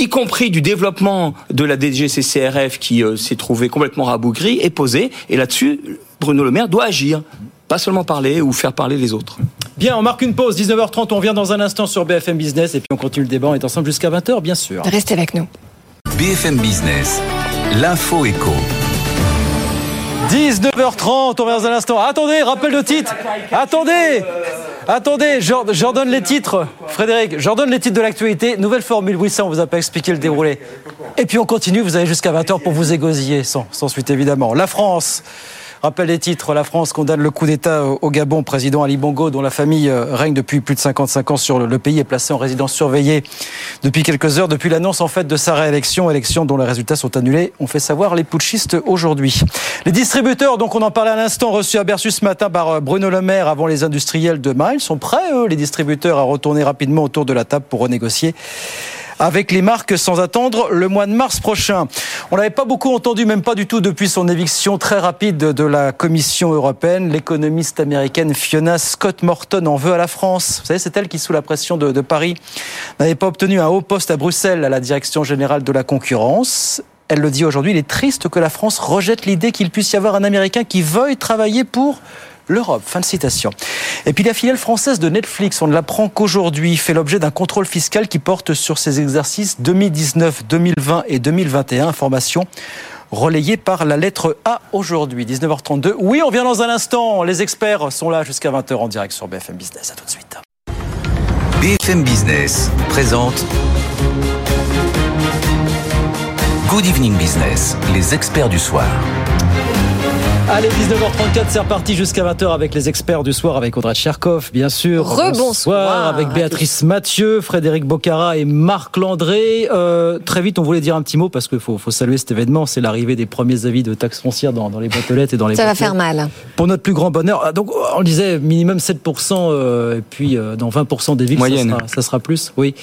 y compris du développement de la DGCCRF qui euh, s'est trouvé complètement rabougri, est posée. Et là-dessus, Bruno Le Maire doit agir, pas seulement parler ou faire parler les autres.
Bien, on marque une pause, 19h30, on vient dans un instant sur BFM Business et puis on continue le débat, on est ensemble jusqu'à 20h bien sûr.
Restez avec nous.
BFM Business, l'info éco.
19h30, on vient dans un instant. Attendez, rappel de titre. Attendez, attendez, j'en les titres. Frédéric, j'en donne les titres de l'actualité. Nouvelle formule, oui, ça, on vous a pas expliqué le déroulé. Et puis on continue, vous avez jusqu'à 20h pour vous égosiller, sans suite évidemment. La France. Rappel des titres, la France condamne le coup d'État au Gabon. Président Ali Bongo, dont la famille euh, règne depuis plus de 55 ans sur le pays, est placé en résidence surveillée depuis quelques heures, depuis l'annonce en fait de sa réélection, élection dont les résultats sont annulés. On fait savoir les putschistes aujourd'hui. Les distributeurs, donc on en parlait à l'instant, reçus à Bersus ce matin par euh, Bruno Le Maire avant les industriels demain. Ils sont prêts, eux, les distributeurs, à retourner rapidement autour de la table pour renégocier avec les marques sans attendre le mois de mars prochain. On n'avait pas beaucoup entendu, même pas du tout depuis son éviction très rapide de la Commission européenne. L'économiste américaine Fiona Scott Morton en veut à la France. Vous savez, c'est elle qui, sous la pression de, de Paris, n'avait pas obtenu un haut poste à Bruxelles à la direction générale de la concurrence. Elle le dit aujourd'hui, il est triste que la France rejette l'idée qu'il puisse y avoir un Américain qui veuille travailler pour l'Europe. Fin de citation. Et puis la filiale française de Netflix, on ne l'apprend qu'aujourd'hui, fait l'objet d'un contrôle fiscal qui porte sur ses exercices 2019, 2020 et 2021. Information relayée par la lettre A aujourd'hui, 19h32. Oui, on vient dans un instant. Les experts sont là jusqu'à 20h en direct sur BFM Business. À tout de suite.
BFM Business présente Good Evening Business, les experts du soir.
Allez, 19h34, c'est reparti jusqu'à 20h avec les experts du soir, avec Audrey Tcherkov, bien sûr.
Rebonsoir.
Avec Béatrice Mathieu, Frédéric Bocara et Marc Landré. Euh, très vite, on voulait dire un petit mot parce qu'il faut, faut, saluer cet événement. C'est l'arrivée des premiers avis de taxes foncières dans, dans les boîtes aux lettres et dans les
Ça va faire mal.
Pour notre plus grand bonheur. Ah, donc, on disait minimum 7%, euh, et puis euh, dans 20% des villes. Ça, sera, ça sera plus. Oui.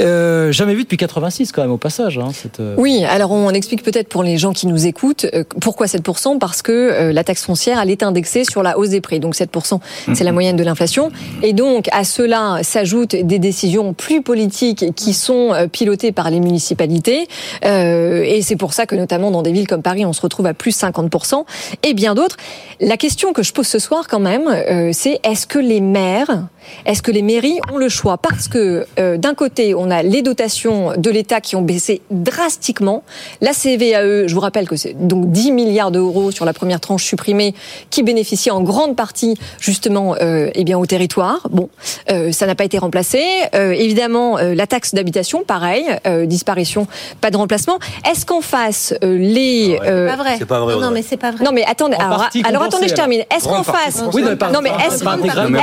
Euh, jamais vu depuis 86 quand même au passage. Hein, cette...
Oui, alors on explique peut-être pour les gens qui nous écoutent euh, pourquoi 7% parce que euh, la taxe foncière elle est indexée sur la hausse des prix, donc 7% c'est la moyenne de l'inflation. Et donc à cela s'ajoutent des décisions plus politiques qui sont pilotées par les municipalités. Et c'est pour ça que notamment dans des villes comme Paris on se retrouve à plus 50% et bien d'autres. La question que je pose ce soir quand même c'est est-ce que les maires est-ce que les mairies ont le choix? Parce que euh, d'un côté, on a les dotations de l'État qui ont baissé drastiquement. La CVAE, je vous rappelle que c'est donc 10 milliards d'euros sur la première tranche supprimée qui bénéficie en grande partie justement euh, eh bien au territoire. Bon, euh, ça n'a pas été remplacé. Euh, évidemment, euh, la taxe d'habitation, pareil, euh, disparition, pas de remplacement. Est-ce qu'en face les
C'est pas vrai.
C'est pas vrai.
Non, mais c'est pas vrai.
non mais attendez,
En
alors, attendez, je termine. Est-ce
partie
face
Oui, mais pas-
Non mais est-ce
pas intégralement.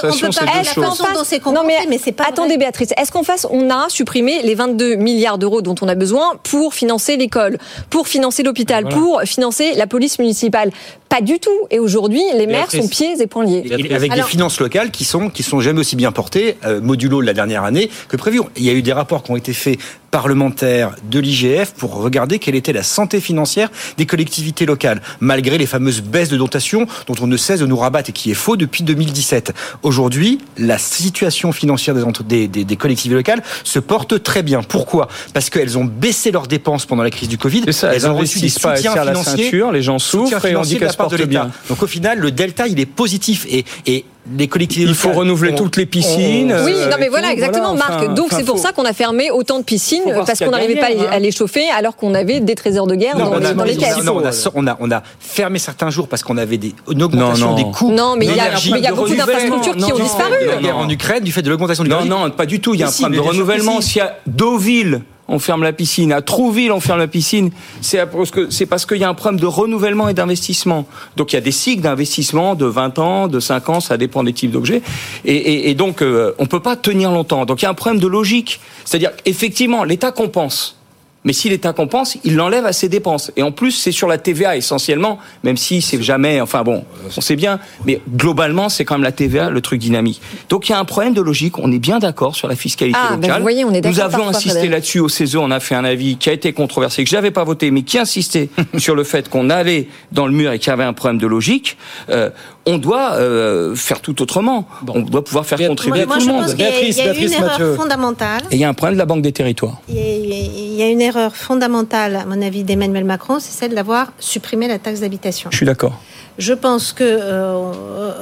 Compensation, c'est
pas
deux choses.
non mais,
compensé, mais c'est pas
attendez
vrai.
Béatrice, est-ce qu'en face on a supprimé les 22 milliards d'euros dont on a besoin pour financer l'école, pour financer l'hôpital,
Voilà.
pour financer la police municipale? Pas du tout. Et aujourd'hui, les maires sont pieds et poings liés.
Avec
Alors-
des finances locales qui sont qui sont jamais aussi bien portées, euh, modulo la dernière année que prévu. Il y a eu des rapports qui ont été faits parlementaires de l'IGF pour regarder quelle était la santé financière des collectivités locales, malgré les fameuses baisses de dotation dont on ne cesse de nous rabattre et qui est faux depuis 2017. Aujourd'hui, la situation financière des, entre- des, des- collectivités locales se porte très bien. Pourquoi? Parce qu'elles ont baissé leurs dépenses pendant la crise du Covid.
Ça, elles
ont reçu des soutiens
la ceinture, les gens souffrent et on dit qu'elles se portent bien.
Donc au final, le delta, il est positif et, et les collectivités
Il faut
locales
renouveler toutes les piscines.
Oui, non mais voilà,
tout,
exactement,
voilà,
Marc.
enfin,
Donc
enfin,
c'est pour
faut-
ça qu'on a fermé autant de piscines parce qu'on n'arrivait pas à les-
derrière, hein.
à les chauffer alors qu'on avait des trésors de guerre
Non,
dans, les caisses.
non, on, a, on, a, on a fermé certains jours parce qu'on avait des, une augmentation
Non, non.
des coûts.
Non, mais il y a- il y beaucoup d'infrastructures qui ont disparu.
La guerre en Ukraine, du fait de l'augmentation du
Non,
prix.
non, pas du tout. Il y a un problème de renouvellement.
si.
S'il y a Deauville, on ferme la piscine. À Trouville, on ferme la piscine. C'est parce que c'est parce qu'il y a un problème de renouvellement et d'investissement. Donc il y a des cycles d'investissement de 20 ans, de 5 ans, ça dépend des types d'objets. Et, et- et donc euh, on peut pas tenir longtemps. Donc il y a un problème de logique. C'est-à-dire effectivement l'État compense. Mais si l'État compense, il l'enlève à ses dépenses. Et en plus, c'est sur la TVA essentiellement, même si c'est jamais, enfin bon, on sait bien, mais globalement, c'est quand même la TVA, le truc dynamique. Donc il y a un problème de logique, on est bien d'accord sur la fiscalité
Ah, ben,
locale.
vous voyez, on est d'accord
Nous avons
parfois,
insisté là-dessus au CESE, on a fait un avis qui a été controversé, que je n'avais pas voté, mais qui insistait sur le fait qu'on allait dans le mur et qu'il y avait un problème de logique. Euh, on doit euh, faire tout autrement. On doit pouvoir faire contribuer
Moi,
tout le monde.
qu'il y a, il y a une erreur fondamentale.
Et il y a un problème de la Banque des territoires.
Il y a- il y a une erreur fondamentale, à mon avis, d'Emmanuel Macron, c'est celle d'avoir supprimé la taxe d'habitation.
Je suis d'accord.
Je pense que euh,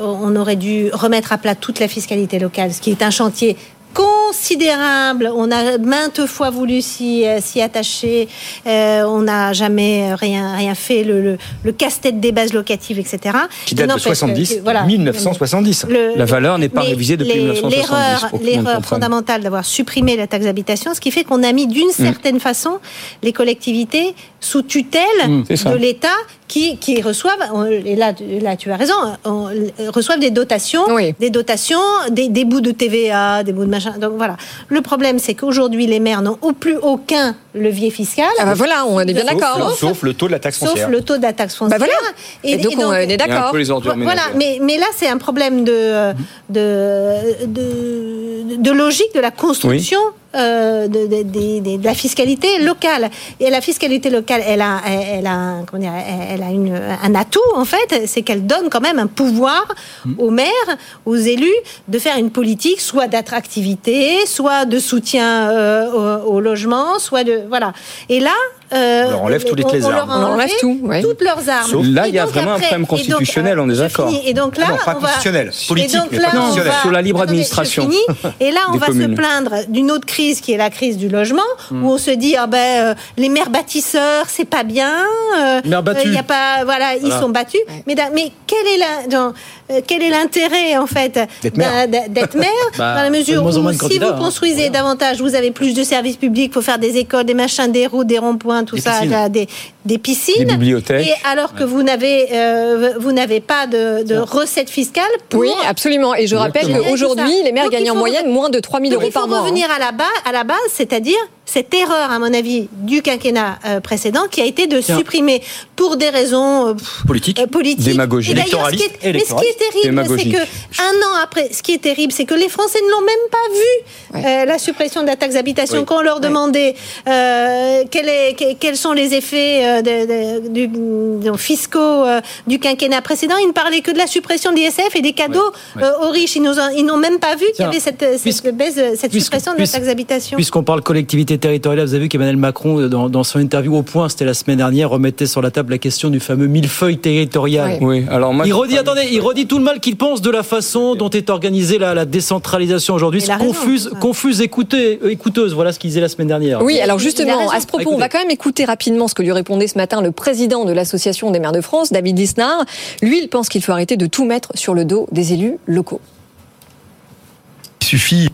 on aurait dû remettre à plat toute la fiscalité locale, ce qui est un chantier considérable. On a maintes fois voulu s'y euh, s'y attacher. Euh, on n'a jamais rien rien fait. Le, le, le casse-tête des bases locatives, etc.
Qui date de
N'empêche que-
70,
que- voilà.
1970.
Le-
La valeur n'est pas révisée depuis
les-
1970.
L'erreur, fondamentale d'avoir supprimé la taxe d'habitation, ce qui fait qu'on a mis d'une
Mm.
certaine façon les collectivités sous tutelle
Mm,
de l'État qui, qui reçoivent, et là, tu- là tu as raison, on- reçoivent des dotations, des dotations, des, des bouts de TVA, des bouts de machin. Donc voilà. Le problème, c'est qu'aujourd'hui, les maires n'ont au plus aucun levier fiscal.
Ah bah voilà, on est bien
Sauf-
d'accord.
Sauf, le taux de la taxe
Sauf
foncière.
le taux de la taxe foncière.
Bah voilà. Et donc, on est d'accord.
Voilà, mais, mais là, c'est un problème de, de, de, de logique de la construction. Euh, de, de- de- de- la fiscalité locale. Et la fiscalité locale elle a elle a comment dire, elle a une, un atout en fait c'est qu'elle donne quand même un pouvoir aux maires aux élus de faire une politique soit d'attractivité soit de soutien euh, au, au logement soit de voilà. Et là euh,
On leur enlève toutes les
on- on
armes.
leur a
On leur enlève tout, ouais.
toutes leurs armes
Sauf- Là, il y a vraiment un
après-
problème
et donc,
constitutionnel, on est d'accord.
Et donc là,
Ah non, pas
on va-
constitutionnel, politique,
et donc
mais
là,
pas
on
constitutionnel.
va-
Sur la libre
Attendez,
administration
finis. Et là, on va
communes.
se plaindre d'une autre crise qui est la crise du logement,
Hmm.
où on se dit ah ben euh, les maires bâtisseurs, c'est pas bien. euh,
Maires battus.
Il y a pas, voilà, ils
Voilà.
sont battus. Mais, da- mais quel est la, dans- euh, quel est l'intérêt en fait
D'être maire.
Bah,
dans la mesure où si vous
hein.
construisez davantage, vous avez plus de services publics, faut faire des écoles, des machins, des routes, des ronds-points, tout
Des
ça,
piscines.
là, des, des piscines,
Des bibliothèques.
et alors que vous n'avez euh, vous n'avez pas de, de recettes fiscales pour
Oui, absolument. Et je rappelle qu'aujourd'hui, les maires
il
gagnent en
faut-
moyenne moins de 3 000
donc,
euros
il faut
par mois. hein.
revenir à la base, à la base, c'est-à-dire cette erreur, à mon avis, du quinquennat euh, précédent, qui a été de
Tiens.
supprimer pour des raisons euh, euh, politiques.
Démagogie.
Et d'ailleurs, ce qui est-
Électoraliste.
Mais ce qui est terrible, c'est que un an après, ce qui est terrible, c'est que les Français ne l'ont même pas vu euh, la suppression de la taxe d'habitation.
Oui.
Quand on leur demandait euh, quel est- que- quels sont les effets euh, de- de- du- de- fiscaux euh, du quinquennat précédent, ils ne parlaient que de la suppression de l'ISF et des cadeaux euh, aux riches. Ils n'ont même pas vu qu'il y avait cette, baisse, cette suppression de la taxe d'habitation.
Puisqu'on parle collectivité territoriale, vous avez vu qu'Emmanuel Macron, dans, dans son interview au point, c'était la semaine dernière, remettait sur la table la question du fameux millefeuille territorial.
Oui, alors moi,
Il redit, attendez, il redit tout le mal qu'il pense de la façon dont est organisée la, la décentralisation aujourd'hui. C'est
raison,
confuse, confuse écoutez, euh, écouteuse. Voilà ce qu'il disait la semaine dernière.
Oui, alors justement, à ce propos,
Écoutez.
on va quand même écouter rapidement ce que lui répondait ce matin le président de l'Association des maires de France, David Lisnard. Lui, il pense qu'il faut arrêter de tout mettre sur le dos des élus locaux.
Il suffit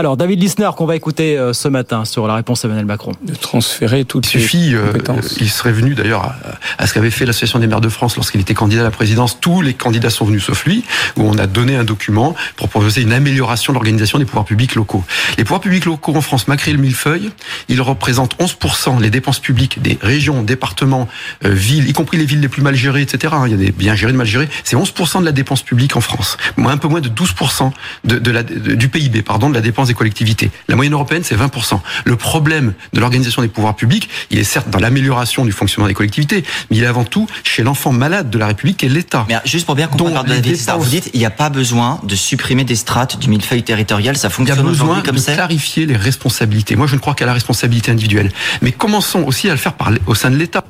Alors, David Lisnard, qu'on va écouter euh, ce matin sur la réponse à Emmanuel Macron.
de transférer toutes
Il suffit, euh, il serait venu d'ailleurs à, à ce qu'avait fait l'Association des maires de France lorsqu'il était candidat à la présidence. Tous les candidats sont venus sauf lui, où on a donné un document pour proposer une amélioration de l'organisation des pouvoirs publics locaux. Les pouvoirs publics locaux en France, malgré le millefeuille, ils représentent 11% les dépenses publiques des régions, départements, euh, villes, y compris les villes les plus mal gérées, etc. Il y a des bien gérées, de mal gérées. C'est 11% de la dépense publique en France. Un peu moins de 12% de, de la, de- du PIB, pardon, de la dépense des collectivités. La moyenne européenne, c'est 20%. Le problème de l'organisation des pouvoirs publics, il est certes dans l'amélioration du fonctionnement des collectivités, mais il est avant tout chez l'enfant malade de la République qui est l'État.
Mais juste pour bien comprendre,
les
ça. vous dites il n'y a pas besoin de supprimer des strates du millefeuille territorial, ça
Il y a
fonctionne
besoin
aujourd'hui comme
de
ça.
clarifier les responsabilités. Moi, je ne crois qu'à la responsabilité individuelle. Mais commençons aussi à le faire par, au sein de l'État.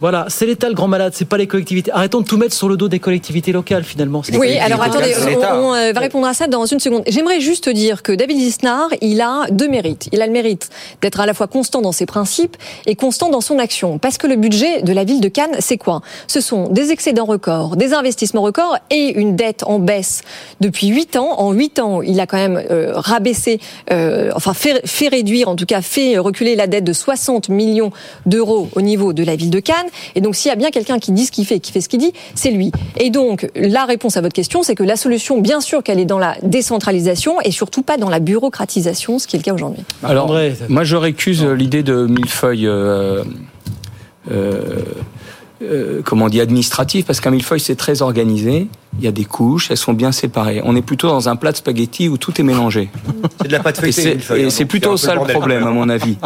Voilà, c'est l'État le grand malade, c'est pas les collectivités. Arrêtons de tout mettre sur le dos des collectivités locales, finalement.
Oui, alors attendez, on, euh, va répondre à ça dans une seconde. J'aimerais juste dire que David Lisnard, il a deux mérites. Il a le mérite d'être à la fois constant dans ses principes et constant dans son action. Parce que le budget de la ville de Cannes, c'est quoi? Ce sont des excédents records, des investissements records et une dette en baisse depuis huit ans. En huit ans, il a quand même euh, rabaissé, euh, enfin fait, fait réduire, en tout cas fait reculer la dette de 60 millions d'euros au niveau de la ville de Cannes. Et donc, s'il y a bien quelqu'un qui dit ce qu'il fait, qui fait ce qu'il dit, c'est lui. Et donc, la réponse à votre question, c'est que la solution, bien sûr qu'elle est dans la décentralisation et surtout pas dans la bureaucratisation, ce qui est le cas aujourd'hui.
Alors, moi, je récuse l'idée de millefeuille. Euh, euh, euh, comment on dit, administratif, parce qu'un millefeuille, c'est très organisé. Il y a des couches, elles sont bien séparées. On est plutôt dans un plat de spaghettis où tout est mélangé.
C'est de la pâte feuilletée.
Et c'est- c'est plutôt ça le problème, à mon avis.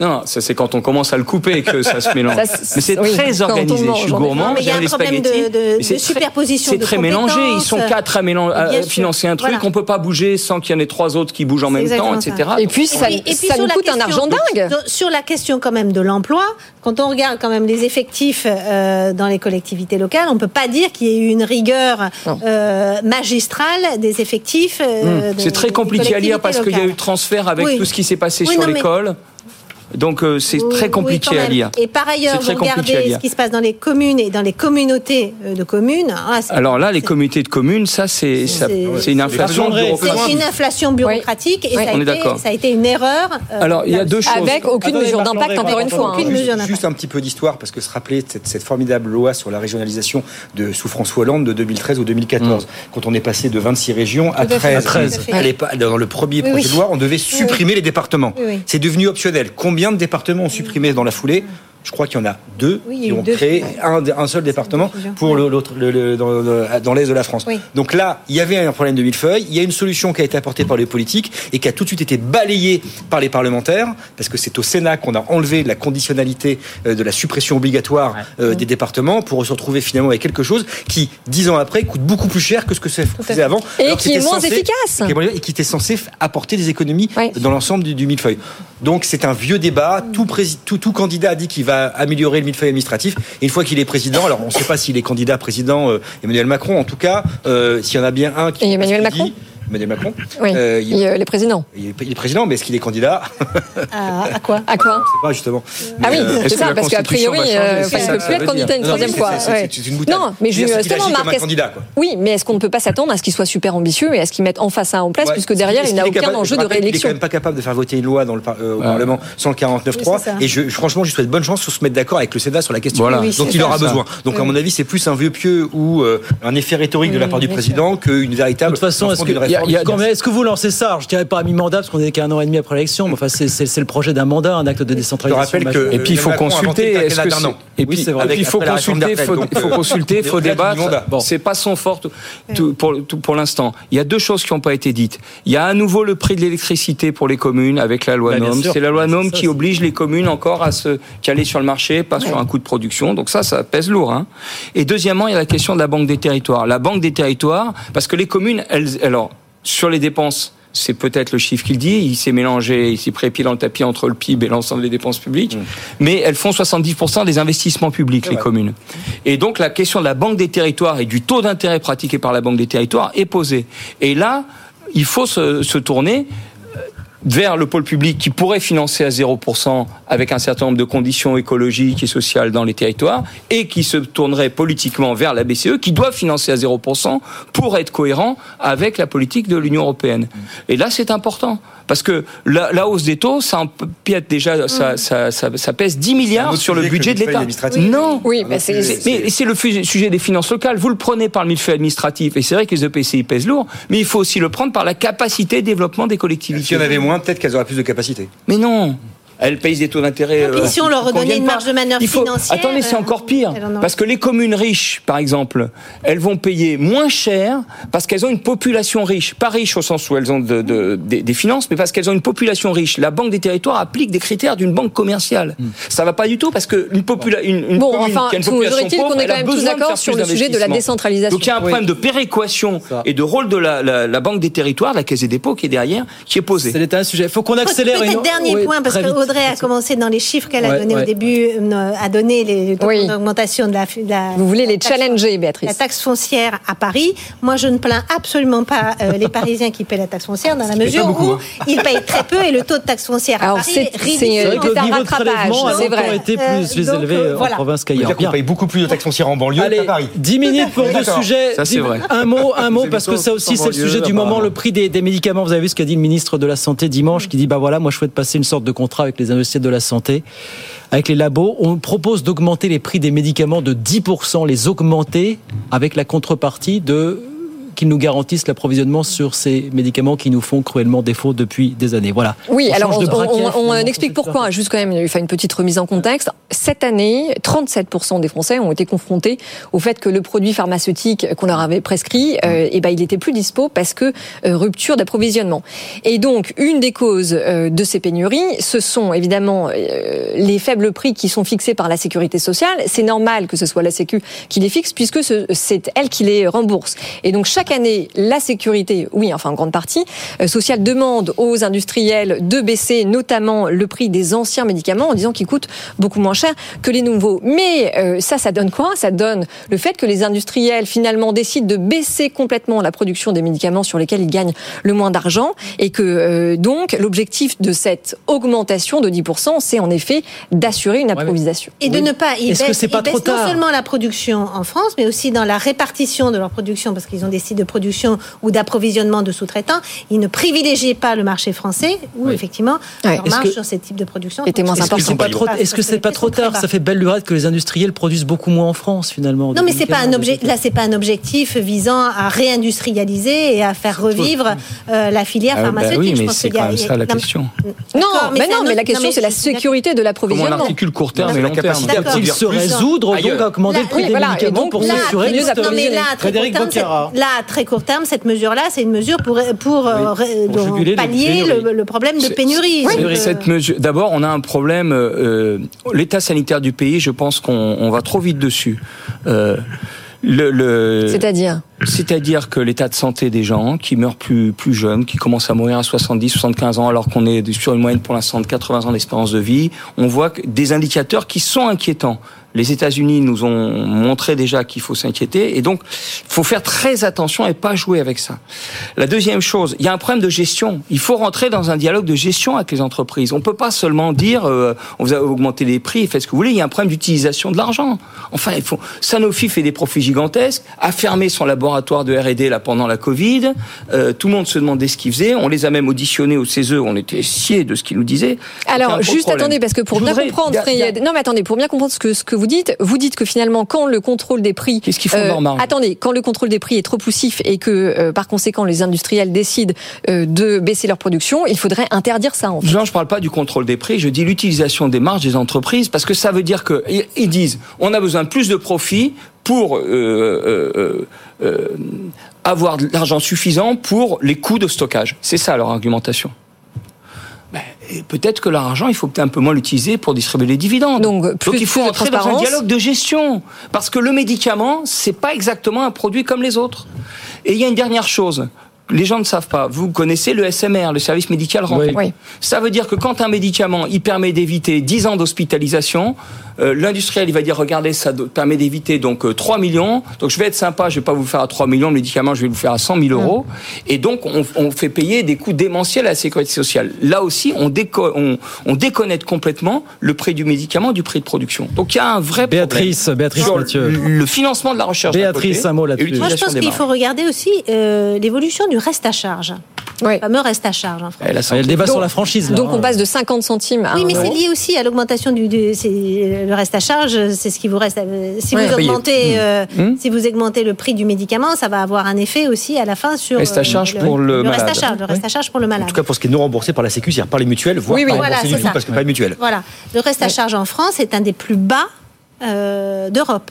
Non, non, ça c'est quand on commence à le couper que ça se mélange.
Ça,
mais c'est
oui,
très organisé.
mange,
Je suis gourmand,
Non, mais il y a
j'aime
un
les
problème
spaghettis.
de- de- de superposition
C'est très mélangé. Ils sont quatre à, financer un truc.
Voilà.
On peut pas bouger sans qu'il y en ait trois autres qui bougent en même temps, etc.
Et puis, ça,
Et puis
ça
sur
nous
la
coûte un
question-
argent dingue.
sur- Sur la question quand même de l'emploi, quand on regarde quand même les effectifs euh, dans les collectivités locales, on peut pas dire qu'il y ait eu une rigueur euh, magistrale des effectifs. euh, de-
C'est très compliqué à lire parce qu'il y a eu transfert avec
Oui.
tout ce qui s'est passé
Oui,
sur
mais-
l'école. Donc euh, c'est très compliqué à lire.
Et par ailleurs,
C'est très
vous
compliqué à
regardez
lire.
ce qui se passe dans les communes et dans les communautés euh, de communes. ah, c'est-
Alors là, les communautés de communes, ça c'est une inflation bureaucratique.
C'est une inflation bureaucratique et ça,
On
a
est
été,
d'accord.
ça a été une erreur. euh,
Alors, il y a deux choses.
Avec aucune mesure d'impact, encore une fois. hein.
Aucune mesure
Juste,
d'impact.
juste un petit peu d'histoire, parce que se rappeler cette, formidable loi sur la régionalisation de, sous François Hollande de 2013 au 2014, quand on est passé de 26 régions à
Tout à fait,
13.
à 13. tout à fait.
À l'époque, Dans le premier projet
oui.
de loi, on devait supprimer les départements.
Oui, oui.
C'est devenu optionnel. Combien de départements ont supprimé dans la foulée je crois qu'il y en a deux
Oui,
qui ont
deux,
créé un, un seul département pour l'autre le- le- dans, le- dans l'est de la France.
Oui.
Donc là, il y avait un problème de millefeuille. Il y a une solution qui a été apportée par les politiques et qui a tout de suite été balayée par les parlementaires, parce que c'est au Sénat qu'on a enlevé la conditionnalité euh, de la suppression obligatoire euh, des départements pour se retrouver finalement avec quelque chose qui, dix ans après, coûte beaucoup plus cher que ce que ça faisait avant.
Et qui est moins
censé-
efficace.
Et qui était censé apporter des économies dans l'ensemble du, du millefeuille. Donc c'est un vieux débat. Tout, prési- tout, tout candidat a dit qu'il va améliorer le millefeuille administratif. Et une fois qu'il est président, alors on ne sait pas s'il est candidat président euh, Emmanuel Macron, en tout cas, euh, s'il y en a bien un qui.
Et Emmanuel
dit-
Macron
Emmanuel Macron.
Oui,
Euh, il,
euh,
il est, il est président, mais est-ce qu'il est candidat
À, à quoi
À quoi
Je sais pas, justement.
Ah oui,
Mais, euh,
c'est ça, parce qu'a priori, euh, il
ça
ne
que
peut
ça
plus être candidat une
Non,
troisième fois. ouais.
Une boutade.
Non, mais justement, Marc,
comme un
est-ce-
candidat, quoi.
oui, mais est-ce qu'on ne peut pas s'attendre à ce qu'il soit super ambitieux et à ce qu'il mette enfin ça en place,
Ouais.
puisque derrière, il n'a aucun enjeu
je
de
rappelle qu'il est
réélection
quand même pas capable de faire voter une loi dans le, Parlement sans le 49.3.
Oui, c'est ça.
et franchement, je lui souhaite bonne chance pour se mettre d'accord avec le Sénat sur la question dont il
ça.
aura
Ça.
besoin. Donc, à mon avis, c'est plus un vieux pieu ou un effet rhétorique de la part du président qu'une véritable.
De toute façon, est-ce est-ce que vous lancez ça Alors, Je dirais pas à mi-mandat parce qu'on est qu'un an et demi après l'élection, mais enfin, c'est- le projet d'un mandat, un acte de décentralisation.
rappelle
majeur.
que-
Et puis il faut consulter. Est-ce que et puis
c'est vrai.
et puis, il faut consulter, faut,
euh,
consulter, faut débattre. c'est pas son fort pour, tout- pour l'instant. Il y a deux choses qui n'ont pas été dites. Il y a à nouveau le prix de l'électricité pour les communes avec la loi
Bah,
NOM. C'est la loi
C'est
NOM qui oblige les communes encore à se caler sur le marché, pas sur un coût de production. Donc ça, ça pèse lourd. hein. Et deuxièmement, il y a la question de la banque des territoires. La banque des territoires, parce que les communes, elles, alors sur les dépenses. C'est peut-être le chiffre qu'il dit. Il s'est mélangé, il s'est pieds dans le tapis entre le PIB et l'ensemble des dépenses publiques. Mais elles font 70% des investissements publics, les communes. Et donc la question de la banque des territoires et du taux d'intérêt pratiqué par la banque des territoires est posée. Et là, il faut se, se tourner vers le pôle public qui pourrait financer à 0% avec un certain nombre de conditions écologiques et sociales dans les territoires et qui se tournerait politiquement vers la BCE qui doit financer à 0% pour être cohérent avec la politique de l'Union européenne. Et là, c'est important parce que la, la hausse des taux, ça empiète déjà, ça, ça, ça, ça pèse 10 milliards sur le budget de l'État.
administratif.
Non.
Oui, mais c'est-
C'est- mais c'est le sujet des finances locales. Vous le prenez par le millefeuille administratif, et c'est vrai que les EPCI pèsent lourd, mais il faut aussi le prendre par la capacité de développement des collectivités.
S'il y en avait moins, peut-être qu'elles auraient plus de capacité.
Mais non elles payent des taux d'intérêt.
Et puis,
euh,
si on leur redonnait une
pas.
marge de manœuvre
Il faut-
financière,
Attendez, c'est
euh,
encore pire. Parce que les communes riches, par exemple, elles vont payer moins cher parce qu'elles ont une population riche. Pas riche au sens où elles ont de- de- des, des finances, mais parce qu'elles ont une population riche. La Banque des territoires applique des critères d'une banque commerciale. Ça va pas du tout parce que une, popula une, une
Bon,
commune
enfin,
qui a une
toujours
population
est-il qu'on est quand même tous d'accord sur le sujet de la décentralisation.
Donc il y a un
Oui.
problème de péréquation et de rôle de la, la- la Banque des territoires, la Caisse des dépôts qui est derrière, qui est posé.
C'est un sujet. Il faut qu'on accélère.
Peut-être
une-
dernier
Oui,
point, parce que. Audrey a commencé dans les chiffres qu'elle a donnés
ouais.
au début, euh, a donné les taux d'augmentation de la, de la-
Vous voulez
la
les
taxe-
challenger, Béatrice
La taxe foncière à Paris. Moi, je ne plains absolument pas euh, les Parisiens qui paient la taxe foncière, dans la mesure
beaucoup,
où
hein.
ils payent très peu et le taux de taxe foncière à
Alors,
Paris
c'est-
est
c'est-
ridicule.
c'est vrai que le
C'est un
niveau de prélèvement a
c'est vrai. été plus, plus
Euh, donc,
élevé
euh,
en
voilà.
province qu'ailleurs. Bien.
paye beaucoup plus de taxes foncières en banlieue qu'à Paris.
10 minutes pour deux sujets.
Ça, c'est vrai.
Un mot, un mot, parce que ça aussi, c'est le sujet du moment, le prix des, des médicaments. Vous avez vu ce qu'a dit le ministre de la Santé dimanche, qui dit, bah voilà, moi je souhaite passer une sorte de contrat avec les industriels de la santé, avec les labos. On propose d'augmenter les prix des médicaments de 10%, les augmenter avec la contrepartie de qu'ils nous garantissent l'approvisionnement sur ces médicaments qui nous font cruellement défaut depuis des années. Voilà.
Oui,
On
alors on,
de braquet,
on- on
finalement,
explique pourquoi. Juste quand même, il faire une petite remise en contexte. Cette année, 37% des Français ont été confrontés au fait que le produit pharmaceutique qu'on leur avait prescrit, euh, eh ben, il était plus dispo parce que euh, rupture d'approvisionnement. Et donc, une des causes euh, de ces pénuries, ce sont évidemment les faibles prix qui sont fixés par la sécurité sociale. C'est normal que ce soit la Sécu qui les fixe puisque ce- c'est elle qui les rembourse. Et donc, chaque année, la sécurité, oui, enfin en grande partie, euh, sociale demande aux industriels de baisser notamment le prix des anciens médicaments en disant qu'ils coûtent beaucoup moins cher que les nouveaux. Mais euh, ça, ça donne quoi? Ça donne le fait que les industriels finalement décident de baisser complètement la production des médicaments sur lesquels ils gagnent le moins d'argent et que euh, donc l'objectif de cette augmentation de 10%, c'est en effet d'assurer une approvisionnement.
Et de ne pas, ils
Est-ce que
baissent,
c'est pas
ils
trop
baissent non seulement la production en France, mais aussi dans la répartition de leur production, parce qu'ils ont sites de production ou d'approvisionnement de sous-traitants. Ils ne privilégient pas le marché français, où effectivement marge
que-
sur ces types de production
était moins
Est-ce que c'est pas trop, est-ce que c'est pas trop tard Ça fait belle lurette que les industriels produisent beaucoup moins en France finalement.
Non, mais c'est pas un objet. Là, c'est pas un objectif visant à réindustrialiser et à faire revivre euh, la filière
Ah, bah
pharmaceutique.
oui, mais c'est
a-
quand même
il
ça la
non,
question.
Non, mais non, mais la question c'est la sécurité de
Comment on
l'approvisionnement.
articule court terme et long
la
terme
capacité à Faut-il se résoudre donc à commander le prix des médicaments pour s'assurer
mais là, à très court terme,
Boccara.
c'est- là, à très court terme, cette mesure-là, c'est une mesure pour, pour, euh,
pour
donc, pallier le, le problème de pénurie.
cette mesure- D'abord, on a un problème. euh, L'état sanitaire du pays, je pense qu'on on va trop vite dessus. Euh, le, le-
C'est-à-dire
C'est-à-dire que l'état de santé des gens qui meurent plus, plus jeunes, qui commencent à mourir à 70, 75 ans, alors qu'on est sur une moyenne pour l'instant de 80 ans d'espérance de vie, on voit que des indicateurs qui sont inquiétants. Les États-Unis nous ont montré déjà qu'il faut s'inquiéter, et donc il faut faire très attention et pas jouer avec ça. La deuxième chose, il y a un problème de gestion. Il faut rentrer dans un dialogue de gestion avec les entreprises. On peut pas seulement dire euh, on vous a augmenté les prix, faites ce que vous voulez. Il y a un problème d'utilisation de l'argent. Enfin, il faut. Sanofi fait des profits gigantesques, a fermé son laboratoire de R&D là pendant la Covid. Euh, tout le monde se demandait ce qu'ils faisaient. On les a même auditionnés au CESE. On était sciés de ce qu'ils nous disaient.
Alors, juste
problème.
attendez, parce que pour
Je
bien
voudrais-
comprendre,
a- a-
non mais attendez, pour bien comprendre ce que ce que vous dites, vous dites que finalement, quand le contrôle des prix,
Qu'est-ce qu'ils font de leur marge
attendez, quand le contrôle des prix est trop poussif et que euh, par conséquent les industriels décident euh, de baisser leur production, il faudrait interdire ça. En fait.
Non, je parle pas du contrôle des prix, je dis l'utilisation des marges des entreprises, parce que ça veut dire que ils- ils disent on a besoin de plus de profit pour euh, euh, euh, euh, avoir de l'argent suffisant pour les coûts de stockage. C'est ça leur argumentation. Ben, et Peut-être que l'argent, il faut peut-être un peu moins l'utiliser pour distribuer les dividendes.
Donc, plus-
il faut
plus
entrer dans un dialogue de gestion, parce que le médicament, c'est pas exactement un produit comme les autres. Et il y a une dernière chose. Les gens ne savent pas. Vous connaissez le SMR, le service médical rentré.
Oui.
Ça veut dire que quand un médicament, il permet d'éviter 10 ans d'hospitalisation, euh, l'industriel, il va dire, regardez, ça permet d'éviter donc euh, 3 millions. Donc je vais être sympa, je vais pas vous faire à 3 millions le médicament, je vais vous faire à 100 000 euros. Et donc on, on fait payer des coûts démentiels à la sécurité sociale. Là aussi, on, déco- on, on déconnecte complètement le prix du médicament du prix de production. Donc il y a un vrai
Béatrice,
problème
Béatrice
sur
Mathieu.
le financement de la recherche.
Béatrice,
côté,
un mot là-dessus.
Moi, je pense qu'il faut regarder aussi euh, l'évolution du reste à charge. Le fameux reste à charge en France.
Il y a le débat
Donc-
sur la franchise. Là,
Donc
hein.
on passe de 50 centimes à
Oui, mais c'est lié aussi à l'augmentation du, le reste à charge. C'est ce qui vous reste. euh, Si
Ouais.
vous augmentez, euh,
Mmh.
si vous augmentez le prix du médicament, ça va avoir un effet aussi à la fin sur
Reste à
euh,
charge pour le
reste à charge, le reste à charge pour le malade.
En tout cas, pour ce qui est non remboursé par la Sécu, c'est-à-dire par les mutuelles, voire
Oui, oui.
pas
Voilà,
du tout parce que pas de mutuelle.
Voilà. Le reste à charge en France est un des plus bas euh, d'Europe.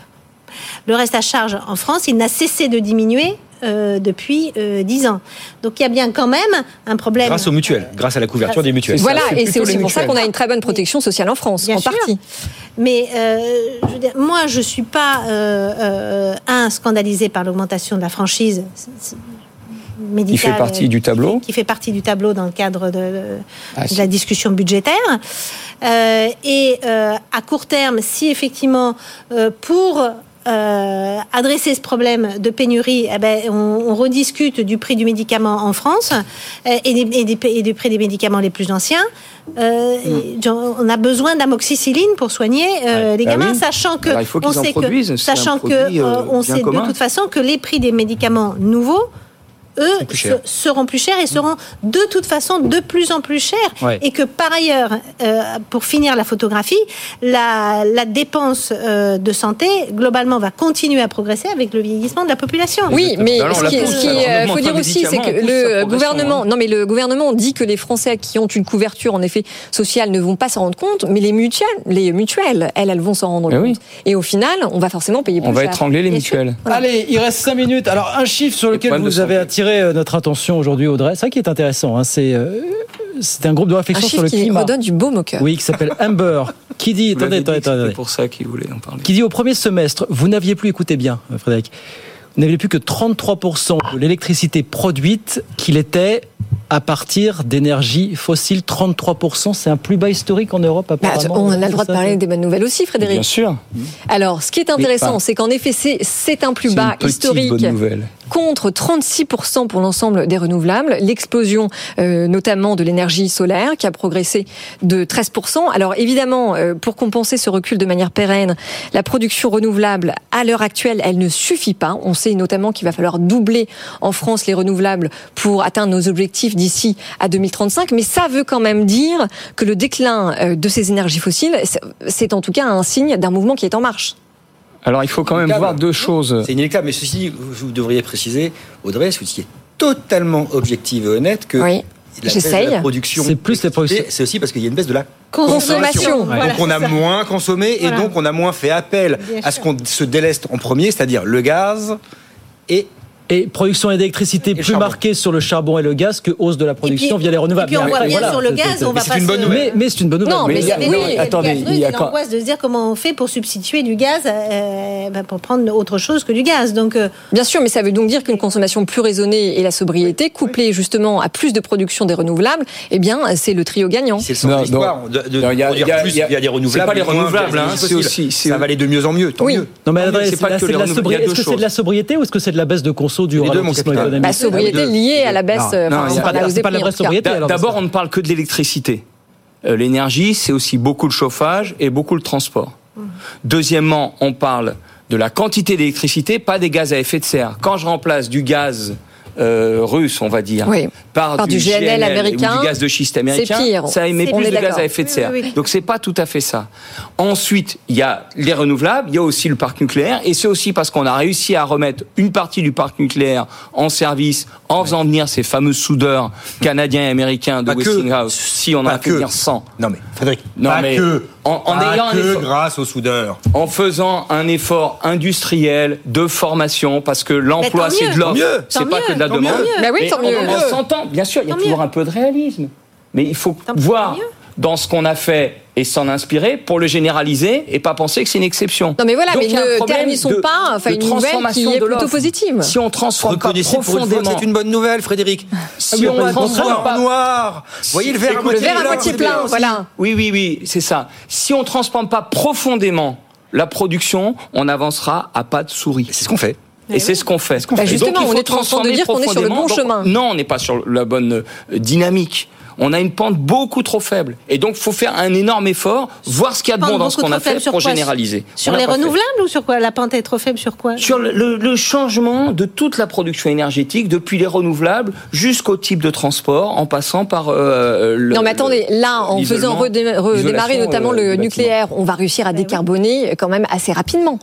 Le reste à charge en France, il n'a cessé de diminuer euh, depuis euh, 10 ans. Donc il y a bien quand même un problème.
Grâce aux mutuelles, grâce à la couverture des mutuelles.
Voilà, et c'est aussi pour ça qu'on a une très bonne protection sociale en France,
Bien
en
sûr.
partie.
Mais euh, je veux dire, moi, je suis pas euh, euh, un scandalisé par l'augmentation de la franchise c'est-
Qui
médicale.
fait partie du tableau.
Qui fait partie du tableau dans le cadre de, de
Ah,
la discussion budgétaire. Euh, et euh, à court terme, si effectivement, euh, pour euh, adresser ce problème de pénurie, eh ben, on, on rediscute du prix du médicament en France euh, et, des, et, des, et du prix des médicaments les plus anciens. Euh, genre, on a besoin d'amoxicilline pour soigner les
Bah
gamins,
oui.
sachant que
Alors, il faut qu'ils
on sait que sachant que on sait
commun.
de toute façon que les prix des médicaments nouveaux eux,
plus cher.
se- seront plus chers et seront de toute façon de plus en plus chers.
Ouais.
Et que par ailleurs, euh, pour finir la photographie, la, la dépense euh, de santé, globalement, va continuer à progresser avec le vieillissement de la population.
Oui, mais
Alors,
ce
la
qui,
pousse,
ce qui,
alors, on
euh, faut dire aussi, c'est que le gouvernement,
hein.
non mais le gouvernement dit que les Français qui ont une couverture en effet sociale ne vont pas s'en rendre compte, mais les mutuelles, les mutuelles, elles, elles vont s'en rendre
Eh
compte.
oui.
Et au final, on va forcément payer plus
On va
cher.
étrangler les mutuelles.
Allez, il reste 5 minutes. Alors, un chiffre sur lequel vous avez
santé.
Attiré euh, notre attention aujourd'hui, Audrey, c'est ça qui est intéressant. hein, c'est euh, c'est un groupe de
Un
réflexion sur
chiffre
le
qui
climat.
redonne du baume au cœur.
Oui, qui s'appelle Amber. Qui dit,
Vous
attendez,
dit
attendez, attendez.
C'est pour ça qu'il voulait en parler.
qui dit au premier semestre, vous n'aviez plus, écoutez bien, euh, Frédéric, vous n'aviez plus que 33% de l'électricité produite qu'il était à partir d'énergie fossile. 33%, c'est un plus bas historique en Europe,
Bah,
apparemment.
on a le droit de parler des bonnes nouvelles aussi, Frédéric.
Bien sûr.
Alors, ce qui est intéressant, c'est qu'en effet, c'est- un plus
C'est
bas
une
historique
bonne nouvelle.
Contre 36% pour l'ensemble des renouvelables. L'explosion, euh, notamment de l'énergie solaire, qui a progressé de 13%. Alors, évidemment, euh, pour compenser ce recul de manière pérenne, la production renouvelable, à l'heure actuelle, elle ne suffit pas. On sait notamment qu'il va falloir doubler en France les renouvelables pour atteindre nos objectifs d'ici à 2035. Mais ça veut quand même dire que le déclin euh, de ces énergies fossiles, c'est- en tout cas un signe d'un mouvement qui est en marche.
Alors, il faut quand même voir deux choses.
C'est inéluctable, mais ceci, vous devriez préciser, Audrey, ce qui est totalement objective et honnête, que
Oui.
la baisse de
J'essaye.
la production,
C'est plus la production.
c'est aussi parce qu'il y a une baisse de la
Consommation.
Donc on a moins consommé
Voilà.
et donc on a moins fait appel
Bien
à ce qu'on se déleste en premier, c'est-à-dire le gaz et
Et production d'électricité
le
plus
charbon.
marquée sur le charbon et le gaz que hausse de la production
puis-
via les renouvelables.
et puis on
Mais
voit bien
voilà,
sur le
c'est-
gaz, on va
c'est
pas
une bonne
se-
nouvelle.
Mais, mais c'est une bonne nouvelle.
Non,
Mais
mais
il y a-
c'est-
Oui,
attendez, il y a
de se dire comment on fait pour substituer du gaz, euh, bah, pour prendre autre chose que du gaz. Donc, euh,
Bien sûr, mais ça veut donc dire qu'une consommation plus raisonnée et la sobriété, couplée justement à plus de production des renouvelables, eh bien, c'est le trio gagnant.
c'est le sens
Non,
de l'histoire de, de
Non, il y a-
produire
y a-
plus
il y a-
via des renouvelables.
c'est pas les renouvelables, hein, c'est aussi- c'est-
ça va aller de mieux en mieux, tant
Oui.
mieux.
Non mais
c'est pas
la-
que les
la
renouvelables,
sobriété. Est-ce que c'est de la sobriété ou est-ce que c'est de la baisse de du ralentissement économique
Bah, sobriété liée à la baisse.
Non.
euh, la
c'est pas la vraie sobriété.
D'abord, on ne parle que de l'électricité. Euh, L'énergie, c'est aussi beaucoup le chauffage et beaucoup le transport. Deuxièmement, on parle de la quantité d'électricité, pas des gaz à effet de serre. Quand je remplace du gaz euh, russe, on va dire,
Oui.
par,
Par du GNL américain,
ou du gaz de schiste américain,
pire.
ça émet plus de gaz à effet de serre.
Oui, oui, oui.
Donc c'est pas tout à fait ça. Ensuite, il y a les renouvelables, il y a aussi le parc nucléaire, et c'est aussi parce qu'on a réussi à remettre une partie du parc nucléaire en service en faisant venir ces fameux soudeurs canadiens et américains de
Pas que.
Westinghouse. Si on a fait venir 100.
Non mais Frédéric,
Non,
pas
mais
que,
en- en
pas
ayant un effort-
grâce aux soudeurs.
en faisant un effort industriel de formation, parce que l'emploi
Mais
c'est de l'offre, c'est pas
mieux.
que de la demande.
mieux.
Bah oui, tant
on-
mieux.
On s'entend, bien sûr, il y a
Tant
toujours
mieux.
un peu de réalisme. Mais il faut
Tant
voir
mieux.
Dans ce qu'on a fait et s'en inspirer pour le généraliser et pas penser que c'est une exception.
Non mais voilà,
Donc,
mais ne ternissons
de-
pas enfin, une nouvelle qui
transformation
est
de
plutôt positive.
Si on transforme pas profondément,
c'est une bonne nouvelle, Frédéric.
si on
on
transforme
noir,
pas
noir. Vous voyez le verre à moitié
Le verre à
plein,
moitié plein, voilà.
Oui, oui, oui, c'est ça. Si on transforme pas profondément la production, on avancera à pas de souris.
C'est ce qu'on fait.
Et c'est ce qu'on fait.
Bah,
Et
justement,
donc, il
on est en train de dire qu'on est sur le bon
profondément.
chemin.
Donc, Non, on n'est pas sur la bonne euh, dynamique. On a une pente beaucoup trop faible. Et donc, il faut faire un énorme effort, voir ce qu'il y a de bon dans ce qu'on a fait
sur
pour généraliser.
Sur
On
les
fait.
renouvelables ou sur quoi? La pente est trop faible sur quoi?
Sur le, le- le changement de toute la production énergétique, depuis les renouvelables jusqu'au type de transport, en passant par euh, le.
Non mais attendez, là, en faisant redé- redémarrer notamment
euh,
le nucléaire, on va réussir à décarboner quand même assez rapidement.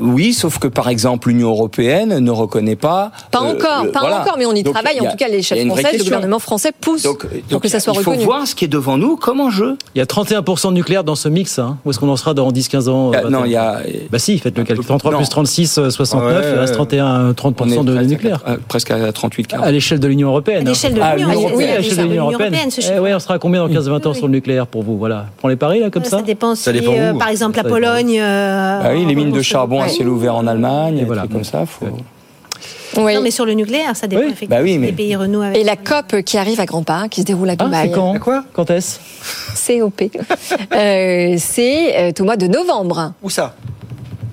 Oui, sauf que par exemple l'Union européenne ne reconnaît pas.
Pas
euh,
encore,
le-
pas
voilà.
encore, mais on y
Donc,
travaille.
il y a-
en tout cas,
une vraie
française, le gouvernement français pousse
Donc,
pour que ça soit
il faut
reconnu.
voir ce qui est devant nous comme enjeu.
Il y a 31% de nucléaire dans ce mix. Hein. Où est-ce qu'on en sera dans 10-15 ans
Euh,
20
non, il y a-
Bah si, faites le calcul. 33
Non.
plus 36, euh, 69,
Ouais,
il reste
ouais.
31, 30%
On est
de
presque
nucléaire.
à- presque à 38 40.
À l'échelle de l'Union européenne.
À l'échelle de
hein.
l'Union
Ah,
européenne.
oui, à l'échelle de l'Union européenne.
ce
Eh
chiffre.
ouais, on sera à combien dans 15-20 ans sur le nucléaire pour vous? Voilà. Prends les paris là comme ça?
Ça dépend si, euh, par exemple, la. Pologne. euh,
Ah oui, les mines de
on-
charbon
Ouais.
ciel ouvert en Allemagne,
Et voilà.
comme ça. Faut...
Oui.
Non, mais sur le nucléaire, ça dépend
Oui.
effectivement.
Bah oui, mais-
Les pays renouent avec.
Et la COP qui arrive à grands pas, qui se déroule à
Ah,
Dubaï.
c'est quand
Quoi
Quand est-ce
COP. Euh, c'est euh, au mois de novembre.
Où ça?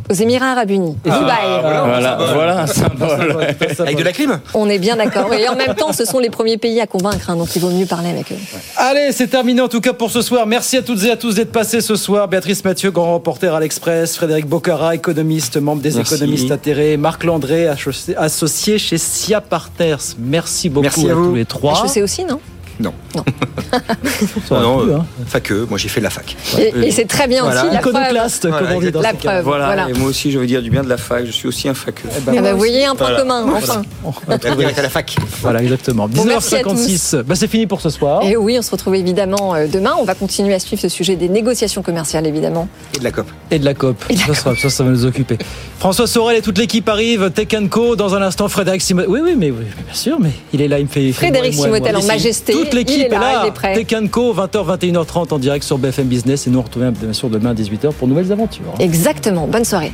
Aux Émirats Arabes Unis.
Ah,
Dubaï.
voilà, voilà un symbole.
Avec de la clim
On est bien d'accord. Et en même temps, ce sont les premiers pays à convaincre, hein, donc il vaut mieux parler avec eux.
Allez, c'est terminé en tout cas pour ce soir. Merci à toutes et à tous d'être passés ce soir. Béatrice Mathieu, grand reporter à l'Express, Frédéric Bocara, économiste, membre des
Merci.
économistes atterrés, Marc Landré, associé- chez SIA Partners. Merci beaucoup
Merci à
à,
vous.
tous les trois.
HEC aussi, non?
Non. non,
pu,
euh,
hein.
fac E, moi j'ai fait la fac.
Et, et c'est très bien
Voilà.
aussi. La
Iconoclaste,
preuve.
comme on dit dans
La
cas.
preuve.
Voilà,
Voilà.
et moi aussi, je veux dire du bien de la fac. Je suis aussi un faqueux.
Ah bah, vous voyez un point
Voilà.
commun, enfin.
Direct à la fac.
Voilà, exactement.
Bon, merci à
19h56. Bah, c'est fini pour ce soir.
Et oui, on se retrouve évidemment euh, demain. On va continuer à suivre ce sujet des négociations commerciales, évidemment.
Et de la COP.
Et de la COP. Ça, sera- ça, ça va nous occuper. François Sorel et toute l'équipe arrivent. Tech Co. Dans un instant, Frédéric Simotel. Oui, oui, mais oui, bien sûr, mais il est là, il me fait.
Frédéric Simotel en majesté.
Toute l'équipe
est là,
là. Co, 20h, 21h30 en direct sur BFM Business. Et nous, on retrouve bien sûr demain à 18h pour nouvelles aventures.
Exactement. Bonne soirée.